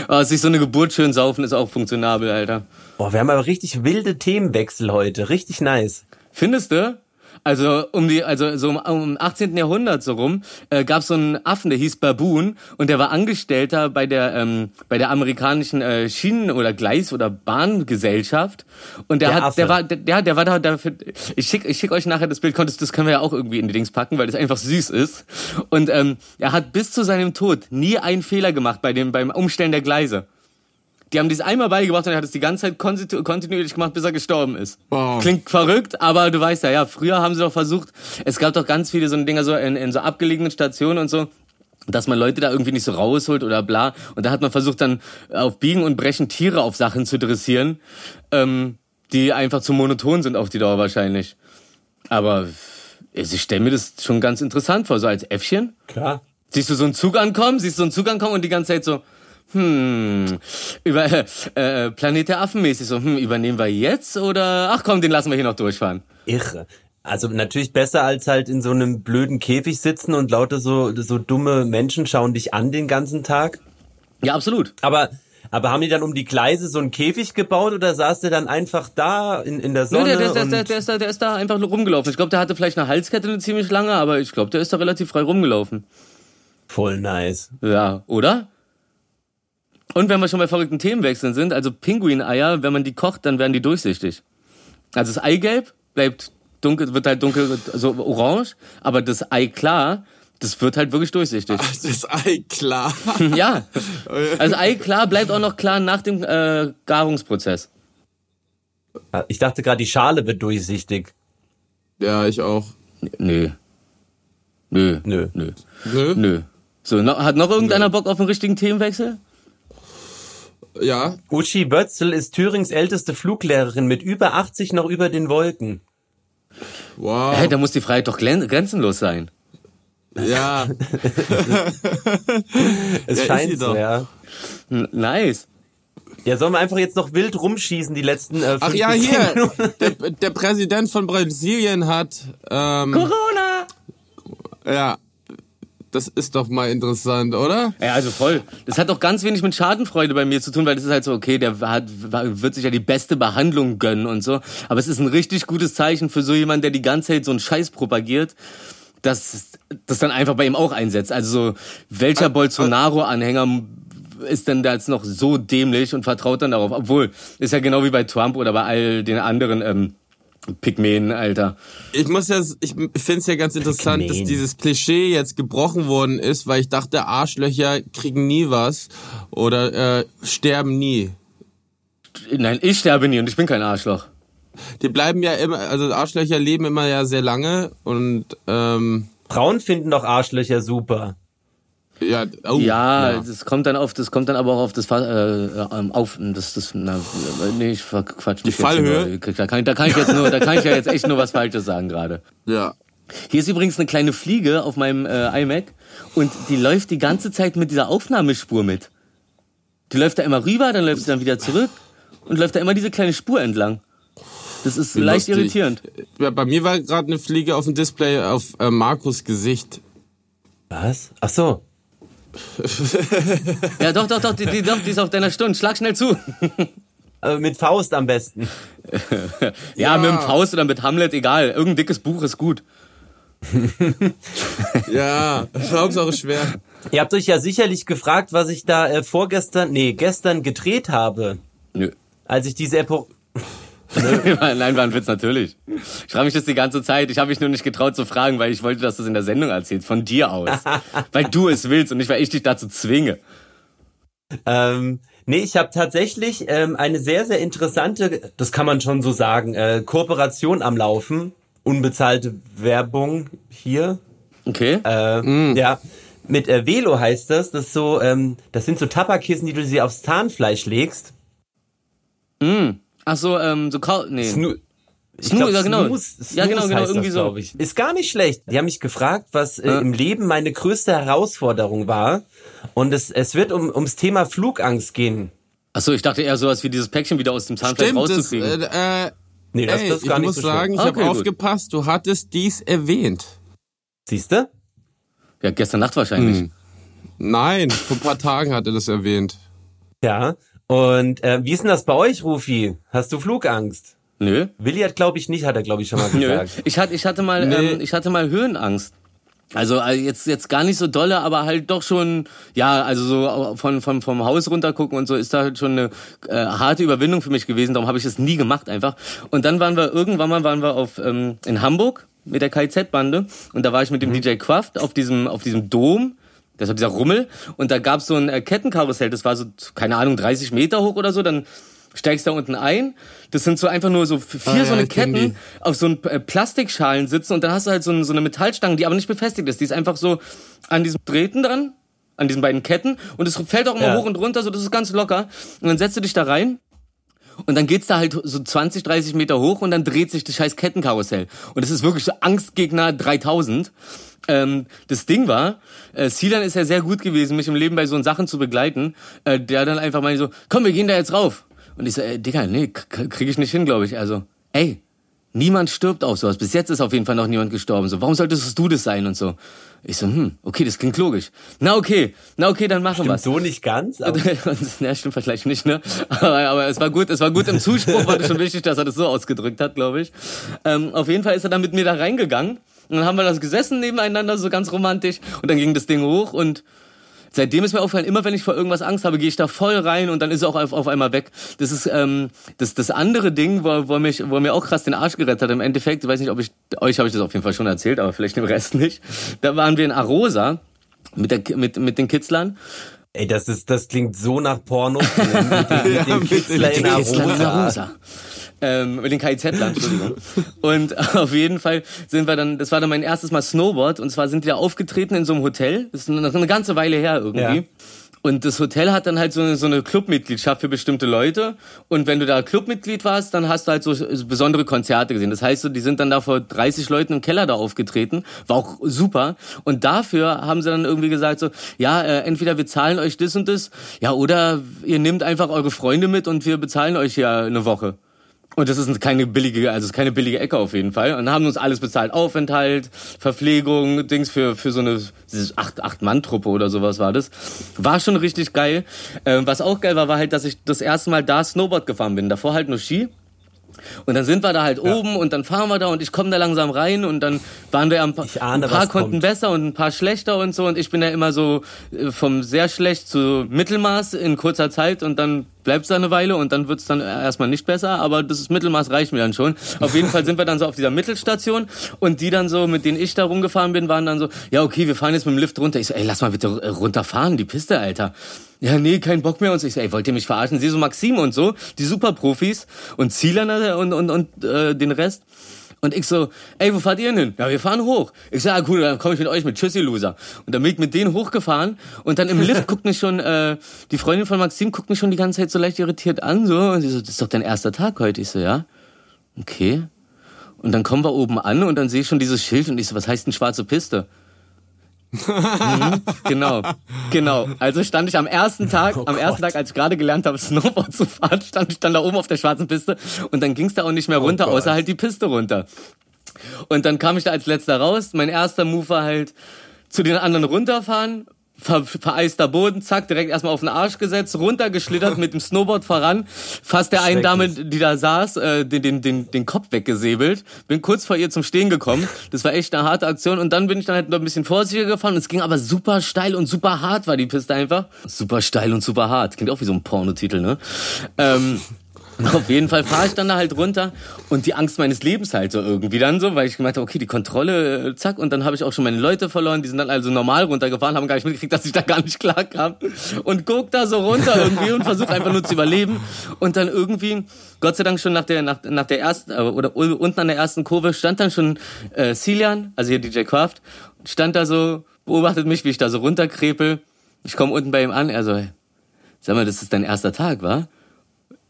Aber sich so eine Geburt schön saufen ist auch funktionabel, Alter. Boah, wir haben aber richtig wilde Themenwechsel heute. Richtig nice. Findest du? Also um die, also so um, um 18. Jahrhundert so rum, äh, gab so einen Affen, der hieß Baboon und der war Angestellter bei der ähm, bei der amerikanischen äh, Schienen- oder Gleis- oder Bahngesellschaft und der, Der hat, Affe. der war, der, der, der war da dafür. Ich schick, ich schick euch nachher das Bild, konntest, das können wir ja auch irgendwie in die Dings packen, weil das einfach süß ist. Und ähm, er hat bis zu seinem Tod nie einen Fehler gemacht bei dem beim Umstellen der Gleise. Die haben dies einmal beigebracht und er hat es die ganze Zeit kontinuierlich gemacht, bis er gestorben ist. Wow. Klingt verrückt, aber du weißt ja, ja, früher haben sie doch versucht, es gab doch ganz viele so Dinger so in, in so abgelegenen Stationen und so, dass man Leute da irgendwie nicht so rausholt oder bla. Und da hat man versucht dann auf Biegen und Brechen Tiere auf Sachen zu dressieren, ähm, die einfach zu monoton sind auf die Dauer wahrscheinlich. Aber also ich stelle mir das schon ganz interessant vor, so als Äffchen. Klar. Siehst du so einen Zug ankommen, siehst du so einen Zug ankommen und die ganze Zeit so, hm, über äh, äh, Planet der Affen mäßig so, hm, übernehmen wir jetzt oder ach komm, den lassen wir hier noch durchfahren. Irre. Also natürlich besser als halt in so einem blöden Käfig sitzen und lauter so, so dumme Menschen schauen dich an den ganzen Tag. Ja, absolut. Aber, aber haben die dann um die Gleise so einen Käfig gebaut oder saß der dann einfach da in, in der Sonne? der, der, der, der, der, ist da, der ist da einfach nur rumgelaufen. Ich glaube, der hatte vielleicht eine Halskette eine ziemlich lange, aber ich glaube, der ist da relativ frei rumgelaufen. voll nice. Ja, oder? Und wenn wir schon bei verrückten Themenwechseln sind, also Pinguineier, wenn man die kocht, dann werden die durchsichtig. Also das Eigelb bleibt dunkel, wird halt dunkel, so orange, aber das Eiklar, das wird halt wirklich durchsichtig. Das Ei klar. Ja. Also Eiklar bleibt auch noch klar nach dem äh, Garungsprozess. Ich dachte gerade, die Schale wird durchsichtig. Ja, ich auch. Nö. Nö. Nö. Nö. Nö? Nö. So, noch, hat noch irgendeiner Bock auf einen richtigen Themenwechsel? Ja. Uschi Wötzel ist Thürings älteste Fluglehrerin mit über 80 noch über den Wolken. Wow. Hä, da muss die Freiheit doch grenzenlos sein. Ja. Es Ja, scheint so, ja. N- Nice. Ja, sollen wir einfach jetzt noch wild rumschießen, die letzten äh, Ach fünf ja, bis zehn hier. Der, der Präsident von Brasilien hat, ähm, Corona! ja, Das ist doch mal interessant, oder? Ja, also voll. Das hat doch ganz wenig mit Schadenfreude bei mir zu tun, weil das ist halt so, okay, der hat, wird sich ja die beste Behandlung gönnen und so. Aber es ist ein richtig gutes Zeichen für so jemanden, der die ganze Zeit so einen Scheiß propagiert, dass das dann einfach bei ihm auch einsetzt. Also so, welcher Bolsonaro-Anhänger ist denn da jetzt noch so dämlich und vertraut dann darauf? Obwohl, ist ja genau wie bei Trump oder bei all den anderen ähm, Pygmäen, Alter. Ich muss ja, ich finde es ja ganz interessant, dass dieses Klischee jetzt gebrochen worden ist, weil ich dachte, Arschlöcher kriegen nie was oder äh, sterben nie. Nein, ich sterbe nie und ich bin kein Arschloch. Die bleiben ja immer, also Arschlöcher leben immer ja sehr lange und ähm, Frauen finden doch Arschlöcher super. Ja, oh, ja, ja, das kommt dann auf, das kommt dann aber auch auf das äh, ähm, auf das das na, nee, ich quatsch Die Fallhöhe. Da kann, da kann ich jetzt nur, da kann ich ja jetzt echt nur was Falsches sagen gerade. Ja. Hier ist übrigens eine kleine Fliege auf meinem äh, iMac und die läuft die ganze Zeit mit dieser Aufnahmespur mit. Die läuft da immer rüber, dann läuft sie dann wieder zurück und läuft da immer diese kleine Spur entlang. Das ist Wie leicht lustig. irritierend. Ja, bei mir war gerade eine Fliege auf dem Display auf äh, Markus Gesicht. Was? Ach so ja, doch, doch, doch die, die, doch, die ist auf deiner Stunde. Schlag schnell zu. Aber mit Faust am besten. ja, ja, mit dem Faust oder mit Hamlet, egal. Irgendein dickes Buch ist gut. ja, Hauptsache schwer. Ihr habt euch ja sicherlich gefragt, was ich da äh, vorgestern, nee, gestern gedreht habe. Nö. Als ich diese Epoche Nein, war ein Witz, natürlich. Ich frage mich das die ganze Zeit. Ich habe mich nur nicht getraut zu fragen, weil ich wollte, dass du es in der Sendung erzählst. Von dir aus. weil du es willst und nicht, weil ich dich dazu zwinge. Ähm, nee, ich habe tatsächlich ähm, eine sehr, sehr interessante, das kann man schon so sagen, äh, Kooperation am Laufen. Unbezahlte Werbung hier. Okay. Äh, mm. Ja. Mit äh, Velo heißt das. Das ist so, ähm, das sind so Tabakissen, die du sie aufs Zahnfleisch legst. Mm. Ach so, ähm, so Kau nee. Snu Snoo, ja genau. Snooze, ja genau, genau, irgendwie das, so. Ich. Ist gar nicht schlecht. Die haben mich gefragt, was äh, ja. im Leben meine größte Herausforderung war. Und es, es wird um, ums Thema Flugangst gehen. Ach so, ich dachte eher sowas wie dieses Päckchen wieder aus dem Zahnfleisch Stimmt, rauszukriegen. Das, äh, äh, nee, das, ey, das ist gar ich nicht muss so sagen, schlimm. ich okay, habe aufgepasst, du hattest dies erwähnt. Siehste? Ja, gestern Nacht wahrscheinlich. Hm. Nein, vor ein paar Tagen hat er das erwähnt. Ja, und äh, wie ist denn das bei euch, Rufi? Hast du Flugangst? Nö. Willi hat, glaube ich, nicht, hat er, glaube ich, schon mal gesagt. Nö. Ich, hatte, ich, hatte mal, ähm, ich hatte mal Höhenangst. Also äh, jetzt jetzt gar nicht so dolle, aber halt doch schon, ja, also so von, von vom Haus runter gucken und so ist da halt schon eine äh, harte Überwindung für mich gewesen. Darum habe ich das nie gemacht einfach. Und dann waren wir irgendwann mal waren wir auf ähm, in Hamburg mit der KIZ-Bande und da war ich mit dem mhm. DJ Kraft auf diesem auf diesem Dom das war dieser Rummel. Und da gab's so ein äh, Kettenkarussell, das war so, keine Ahnung, 30 Meter hoch oder so. Dann steigst da unten ein. Das sind so einfach nur so vier ah, so eine Ketten auf so einen äh, Plastikschalen sitzen und dann hast du halt so, eine, so eine Metallstange, die aber nicht befestigt ist. Die ist einfach so an diesem Drähten dran, an diesen beiden Ketten und es fällt auch immer ja. hoch und runter, so das ist ganz locker. Und dann setzt du dich da rein und dann geht's da halt so 20, 30 Meter hoch und dann dreht sich das scheiß Kettenkarussell. Und das ist wirklich so Angstgegner 3000. Ähm, das Ding war, äh, Silan ist ja sehr gut gewesen, mich im Leben bei so Sachen zu begleiten. Äh, der dann einfach mal so, komm, wir gehen da jetzt rauf. Und ich so, ey, Digga, nee, krieg ich nicht hin, glaube ich. Also, ey, niemand stirbt auf sowas. Bis jetzt ist auf jeden Fall noch niemand gestorben. So, warum solltest du das sein und so? Ich so, hm, okay, das klingt logisch. Na okay, na okay, dann machen wir so nicht ganz. Aber ja, stimmt vielleicht nicht, ne? Aber, aber es war gut, es war gut im Zuspruch, war das schon wichtig, dass er das so ausgedrückt hat, glaube ich. Ähm, auf jeden Fall ist er dann mit mir da reingegangen und dann haben wir das gesessen nebeneinander, so ganz romantisch. Und dann ging das Ding hoch und seitdem ist mir aufgefallen, immer wenn ich vor irgendwas Angst habe, gehe ich da voll rein und dann ist es auch auf, auf einmal weg. Das ist ähm, das, das andere Ding, wo, wo, mich, wo mir auch krass den Arsch gerettet hat. Im Endeffekt, ich weiß nicht, ob ich, euch habe ich das auf jeden Fall schon erzählt, aber vielleicht dem Rest nicht. Da waren wir in Arosa mit, der, mit, mit den Kitzlern. Ey, das ist, das klingt so nach Porno. mit den, mit den ja, Kitzler in Arosa ähm, mit den KIZ-Lern, Entschuldigung. und auf jeden Fall sind wir dann, das war dann mein erstes Mal Snowboard und zwar sind wir aufgetreten in so einem Hotel. Das ist eine, eine ganze Weile her irgendwie. Ja. Und das Hotel hat dann halt so eine, so eine Clubmitgliedschaft für bestimmte Leute. Und wenn du da Clubmitglied warst, dann hast du halt so, so besondere Konzerte gesehen. Das heißt, so, die sind dann da vor 30 Leuten im Keller da aufgetreten. War auch super. Und dafür haben sie dann irgendwie gesagt so, ja, äh, entweder wir zahlen euch das und das, ja, oder ihr nehmt einfach eure Freunde mit und wir bezahlen euch ja eine Woche. Und das ist keine billige, also keine billige Ecke auf jeden Fall. Und haben uns alles bezahlt. Aufenthalt, Verpflegung, Dings für, für so eine acht, acht Mann-Truppe oder sowas war das. War schon richtig geil. Ähm, was auch geil war, war halt, dass ich das erste Mal da Snowboard gefahren bin. Davor halt nur Ski. Und dann sind wir da halt ja. oben und dann fahren wir da und ich komme da langsam rein und dann waren wir ein paar, ahne, ein paar konnten kommt. besser und ein paar schlechter und so und ich bin ja immer so äh, vom sehr schlecht zu Mittelmaß in kurzer Zeit und dann bleibt es da eine Weile und dann wird es dann erstmal nicht besser, aber das Mittelmaß reicht mir dann schon. Auf jeden Fall sind wir dann so auf dieser Mittelstation und die dann so, mit denen ich da rumgefahren bin, waren dann so, ja okay, wir fahren jetzt mit dem Lift runter. Ich so, ey, lass mal bitte runterfahren, die Piste, Alter ja, nee, kein Bock mehr. Und so, ich so, ey, wollt ihr mich verarschen? Sie so Maxim und so, die Superprofis und Zieler und, und, und äh, den Rest. Und ich so, ey, wo fahrt ihr denn hin? Ja, wir fahren hoch. Ich so, ja, cool, dann komme ich mit euch mit. Tschüssi, Loser. Und dann bin ich mit denen hochgefahren und dann im Lift guckt mich schon, äh, die Freundin von Maxim guckt mich schon die ganze Zeit so leicht irritiert an, so. Und sie so, das ist doch dein erster Tag heute. Ich so, ja. Okay. Und dann kommen wir oben an und dann sehe ich schon dieses Schild und ich so, was heißt denn schwarze Piste? Mhm, genau, genau. Also stand ich am ersten Tag, oh am ersten Tag, als ich gerade gelernt habe, Snowboard zu fahren, stand ich dann da oben auf der schwarzen Piste und dann ging es da auch nicht mehr oh runter, oh außer halt die Piste runter. Und dann kam ich da als letzter raus. Mein erster Move war halt zu den anderen runterfahren, ver vereister Boden, zack, direkt erstmal auf den Arsch gesetzt, runtergeschlittert mit dem Snowboard voran, fast der einen Dame, die da saß, äh, den, den, den, den Kopf weggesäbelt, bin kurz vor ihr zum Stehen gekommen, das war echt eine harte Aktion und dann bin ich dann halt noch ein bisschen vorsichtiger gefahren, es ging aber super steil und super hart war die Piste einfach, super steil und super hart, klingt auch wie so ein Pornotitel, ne? Ähm, auf jeden Fall fahre ich dann da halt runter und die Angst meines Lebens halt so irgendwie dann so, weil ich gemeint habe, okay, die Kontrolle, äh, zack, und dann habe ich auch schon meine Leute verloren, die sind dann also normal runtergefahren, haben gar nicht mitgekriegt, dass ich da gar nicht klar kam und guck da so runter irgendwie und versuche einfach nur zu überleben und dann irgendwie, Gott sei Dank schon nach der, nach, nach der ersten, äh, oder unten an der ersten Kurve stand dann schon äh, Cilian, also hier DJ Kraft, stand da so, beobachtet mich, wie ich da so runterkrepel, ich komme unten bei ihm an, er so, sag mal, das ist dein erster Tag, wa?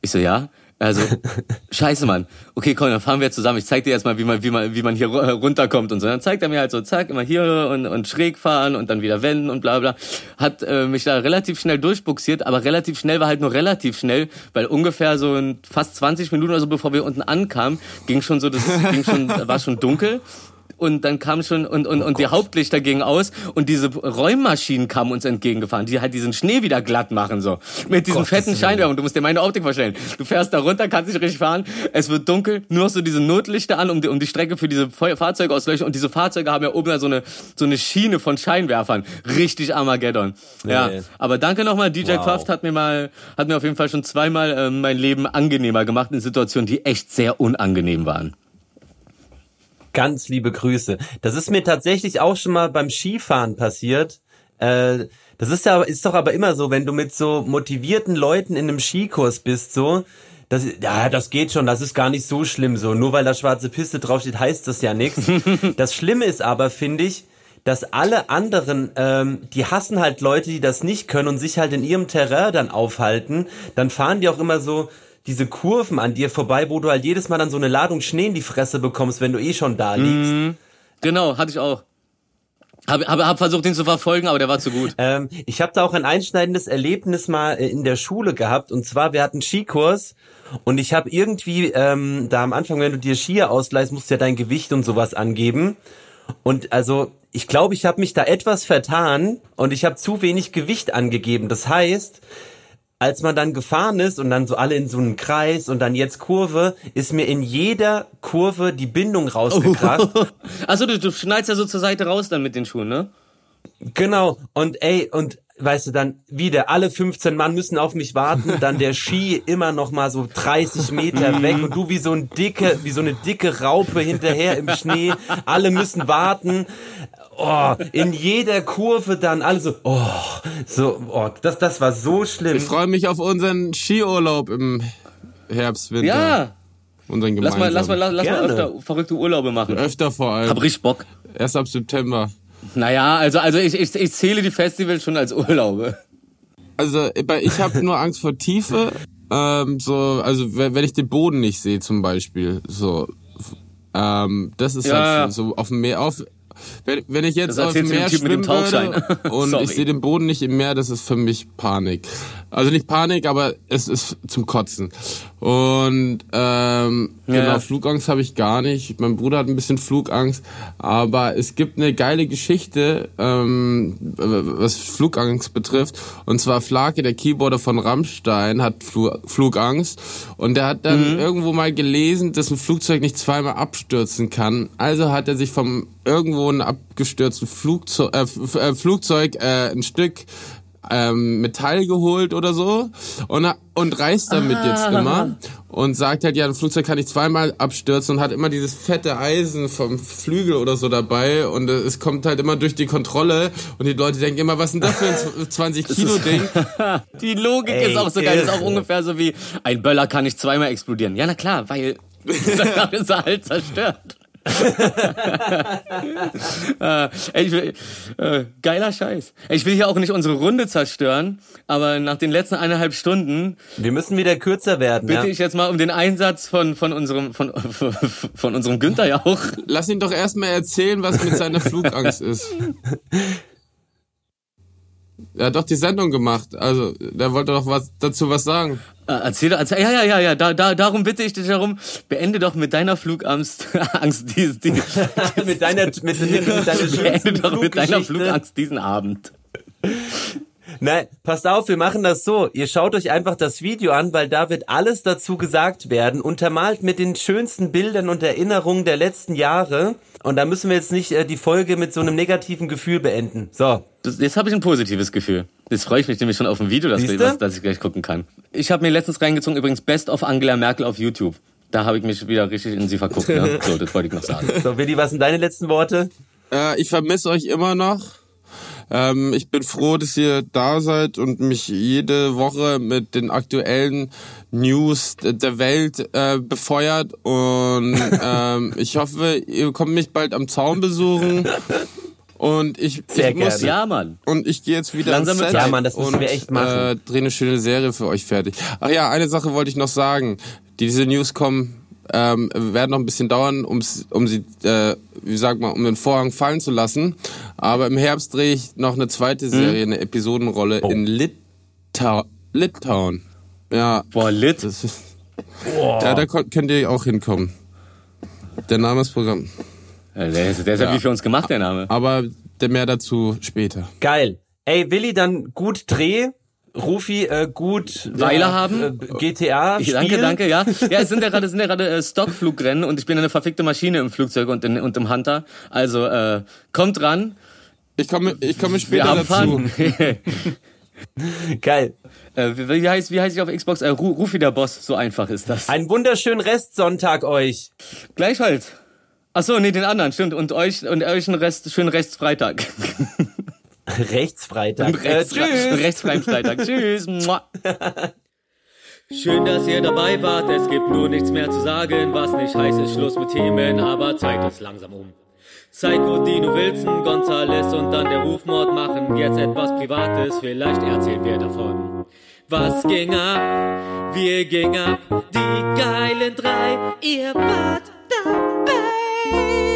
Ich so, ja. Also, scheiße, Mann. Okay, komm, dann fahren wir zusammen. Ich zeig dir jetzt mal, wie man, wie man, wie man hier runterkommt und so. Dann zeigt er mir halt so, zack, immer hier und, und schräg fahren und dann wieder wenden und bla bla. Hat äh, mich da relativ schnell durchbuxiert, aber relativ schnell war halt nur relativ schnell, weil ungefähr so in fast 20 Minuten oder so, bevor wir unten ankamen, ging schon so, das ging schon, war schon dunkel und dann kam schon und und, oh und die Hauptlichter gingen aus und diese Räummaschinen kamen uns entgegengefahren, die halt diesen Schnee wieder glatt machen so mit diesen Gott, fetten Scheinwerfern. Du musst dir meine Optik vorstellen. Du fährst da runter, kannst nicht richtig fahren, es wird dunkel, nur noch so diese Notlichter an, um die, um die Strecke für diese Fahrzeuge auszuleuchten und diese Fahrzeuge haben ja oben so eine so eine Schiene von Scheinwerfern, richtig Armageddon. Nee. Ja, aber danke nochmal, DJ wow. Kraft hat mir mal hat mir auf jeden Fall schon zweimal äh, mein Leben angenehmer gemacht in Situationen, die echt sehr unangenehm waren. Ganz liebe Grüße. Das ist mir tatsächlich auch schon mal beim Skifahren passiert. Äh, das ist ja ist doch aber immer so, wenn du mit so motivierten Leuten in einem Skikurs bist, so, das, ja, das geht schon, das ist gar nicht so schlimm so. Nur weil da schwarze Piste draufsteht, heißt das ja nichts. das Schlimme ist aber, finde ich, dass alle anderen, ähm, die hassen halt Leute, die das nicht können und sich halt in ihrem Terrain dann aufhalten. Dann fahren die auch immer so, diese Kurven an dir vorbei, wo du halt jedes Mal dann so eine Ladung Schnee in die Fresse bekommst, wenn du eh schon da liegst. Mhm. Genau, hatte ich auch. Hab, hab, hab versucht, ihn zu verfolgen, aber der war zu gut. Ähm, ich habe da auch ein einschneidendes Erlebnis mal äh, in der Schule gehabt. Und zwar, wir hatten Skikurs und ich habe irgendwie ähm, da am Anfang, wenn du dir Skier ausleihst, musst du ja dein Gewicht und sowas angeben. Und also ich glaube, ich habe mich da etwas vertan und ich habe zu wenig Gewicht angegeben. Das heißt, als man dann gefahren ist und dann so alle in so einem Kreis und dann jetzt Kurve, ist mir in jeder Kurve die Bindung rausgekracht. also du, du schneidest ja so zur Seite raus dann mit den Schuhen, ne? Genau. Und ey, und weißt du, dann wieder alle 15 Mann müssen auf mich warten, dann der Ski immer noch mal so 30 Meter weg und du wie so ein dicke, wie so eine dicke Raupe hinterher im Schnee. Alle müssen warten oh, in jeder Kurve dann also, oh, so, oh, das, das war so schlimm. Ich freue mich auf unseren Skiurlaub im Herbst, Winter. Ja. Unseren lass mal, lass mal, lass mal öfter verrückte Urlaube machen. Öfter vor allem. Hab richtig Bock. Erst ab September. Naja, also, also ich, ich, ich zähle die Festivals schon als Urlaube. Also ich habe nur Angst vor Tiefe. Ähm, so, also wenn ich den Boden nicht sehe zum Beispiel, so, ähm, das ist ja, halt so, so auf dem Meer, auf wenn, wenn ich jetzt aus dem Meer schwimmen würde und ich sehe den Boden nicht im Meer, das ist für mich Panik. Also nicht Panik, aber es ist zum Kotzen. Und ähm, Ja. genau, Flugangst habe ich gar nicht. Mein Bruder hat ein bisschen Flugangst, aber es gibt eine geile Geschichte, ähm, was Flugangst betrifft. Und zwar Flake, der Keyboarder von Rammstein, hat Flu Flugangst und der hat dann irgendwo mal gelesen, dass ein Flugzeug nicht zweimal abstürzen kann. Also hat er sich vom irgendwo ein abgestürzten Flugzeug, äh, äh, Flugzeug äh, ein Stück ähm, Metall geholt oder so und, und reist damit jetzt immer und sagt halt, ja, ein Flugzeug kann nicht zweimal abstürzen und hat immer dieses fette Eisen vom Flügel oder so dabei und äh, es kommt halt immer durch die Kontrolle und die Leute denken immer, was ist denn das für ein 20 Kilo Ding? Die Logik Ey, ist auch so geil. Ist auch ungefähr so wie, ein Böller kann nicht zweimal explodieren. Ja, na klar, weil danach ist er halt zerstört. Äh, ey, ich will, äh, geiler Scheiß. Ey, Ich will hier auch nicht unsere Runde zerstören, aber nach den letzten eineinhalb Stunden Wir müssen wieder kürzer werden. bitte Ja. ich jetzt mal um den Einsatz von, von unserem, von, von unserem Günther ja auch. Lass ihn doch erstmal erzählen, was mit seiner Flugangst ist. Er hat doch die Sendung gemacht, also der wollte doch was dazu was sagen. Äh, Erzähl, erzähl, ja, ja, ja, ja, da, da, darum bitte ich dich darum, beende doch mit deiner Flugangst, Angst, die, die, mit deiner, mit, mit deiner beende doch mit deiner. Flugangst diesen Abend. Nein, passt auf, wir machen das so. Ihr schaut euch einfach das Video an, weil da wird alles dazu gesagt werden, untermalt mit den schönsten Bildern und Erinnerungen der letzten Jahre. Und da müssen wir jetzt nicht äh, die Folge mit so einem negativen Gefühl beenden. So. Das, jetzt habe ich ein positives Gefühl. Jetzt freue ich mich nämlich schon auf ein Video, das, Siehste? das, das ich gleich gucken kann. Ich habe mir letztens reingezogen, übrigens Best of Angela Merkel auf YouTube. Da habe ich mich wieder richtig in sie verguckt. Ne? So, das wollte ich noch sagen. So, Willi, was sind deine letzten Worte? Äh, ich vermisse euch immer noch. Ähm, ich bin froh, dass ihr da seid und mich jede Woche mit den aktuellen News der Welt äh, befeuert. Und ähm, ich hoffe, ihr kommt mich bald am Zaun besuchen. Und ich, Sehr ich muss, gerne. Ja, Mann. und ich gehe jetzt wieder Langsam ins Set Ja, Mann, das müssen und, wir echt machen. Äh, drehe eine schöne Serie für euch fertig. Ach ja, eine Sache wollte ich noch sagen. Diese News kommen, ähm, werden noch ein bisschen dauern, um's, um sie, äh, wie sagt man, um den Vorhang fallen zu lassen. Aber im Herbst drehe ich noch eine zweite Serie, eine Episodenrolle Oh. in Litau Litauen. Ja, Boah, lit. das ist, ja, da kon- könnt ihr auch hinkommen. Der Name ist Programm. Ja, Der ist, der ist ja. wie für uns gemacht, der Name. Aber der mehr dazu später. Geil. Ey, Willi, dann gut Dreh. Rufi, äh, gut Weile äh, haben. Äh, GTA Ich, danke, danke, ja. Ja, es sind ja gerade, es sind ja gerade äh, Stockflugrennen und ich bin eine verfickte Maschine im Flugzeug und, in, und im Hunter. Also, äh, kommt ran. Ich komme, ich komme Wir später haben dazu. Geil. äh, wie, wie heißt, wie heißt ich auf Xbox? Äh, Ru- Rufi der Boss. So einfach ist das. Einen wunderschönen Restsonntag euch. Gleich halt. Ach so, nee, den anderen, stimmt. Und euch, und euch einen Rest, schönen Rechtsfreitag. Rechtsfreitag. Äh, Rechts, tschüss. Rechtsfreien Freitag. Tschüss. Mua. Schön, dass ihr dabei wart. Es gibt nur nichts mehr zu sagen. Was nicht heißt, ist Schluss mit Themen, aber Zeit ist langsam um. Psycho, Dino Wilson, Gonzales und dann der Rufmord machen jetzt etwas Privates. Vielleicht erzählen wir davon. Was ging ab? Wir gingen ab. Die geilen drei. Ihr wart here.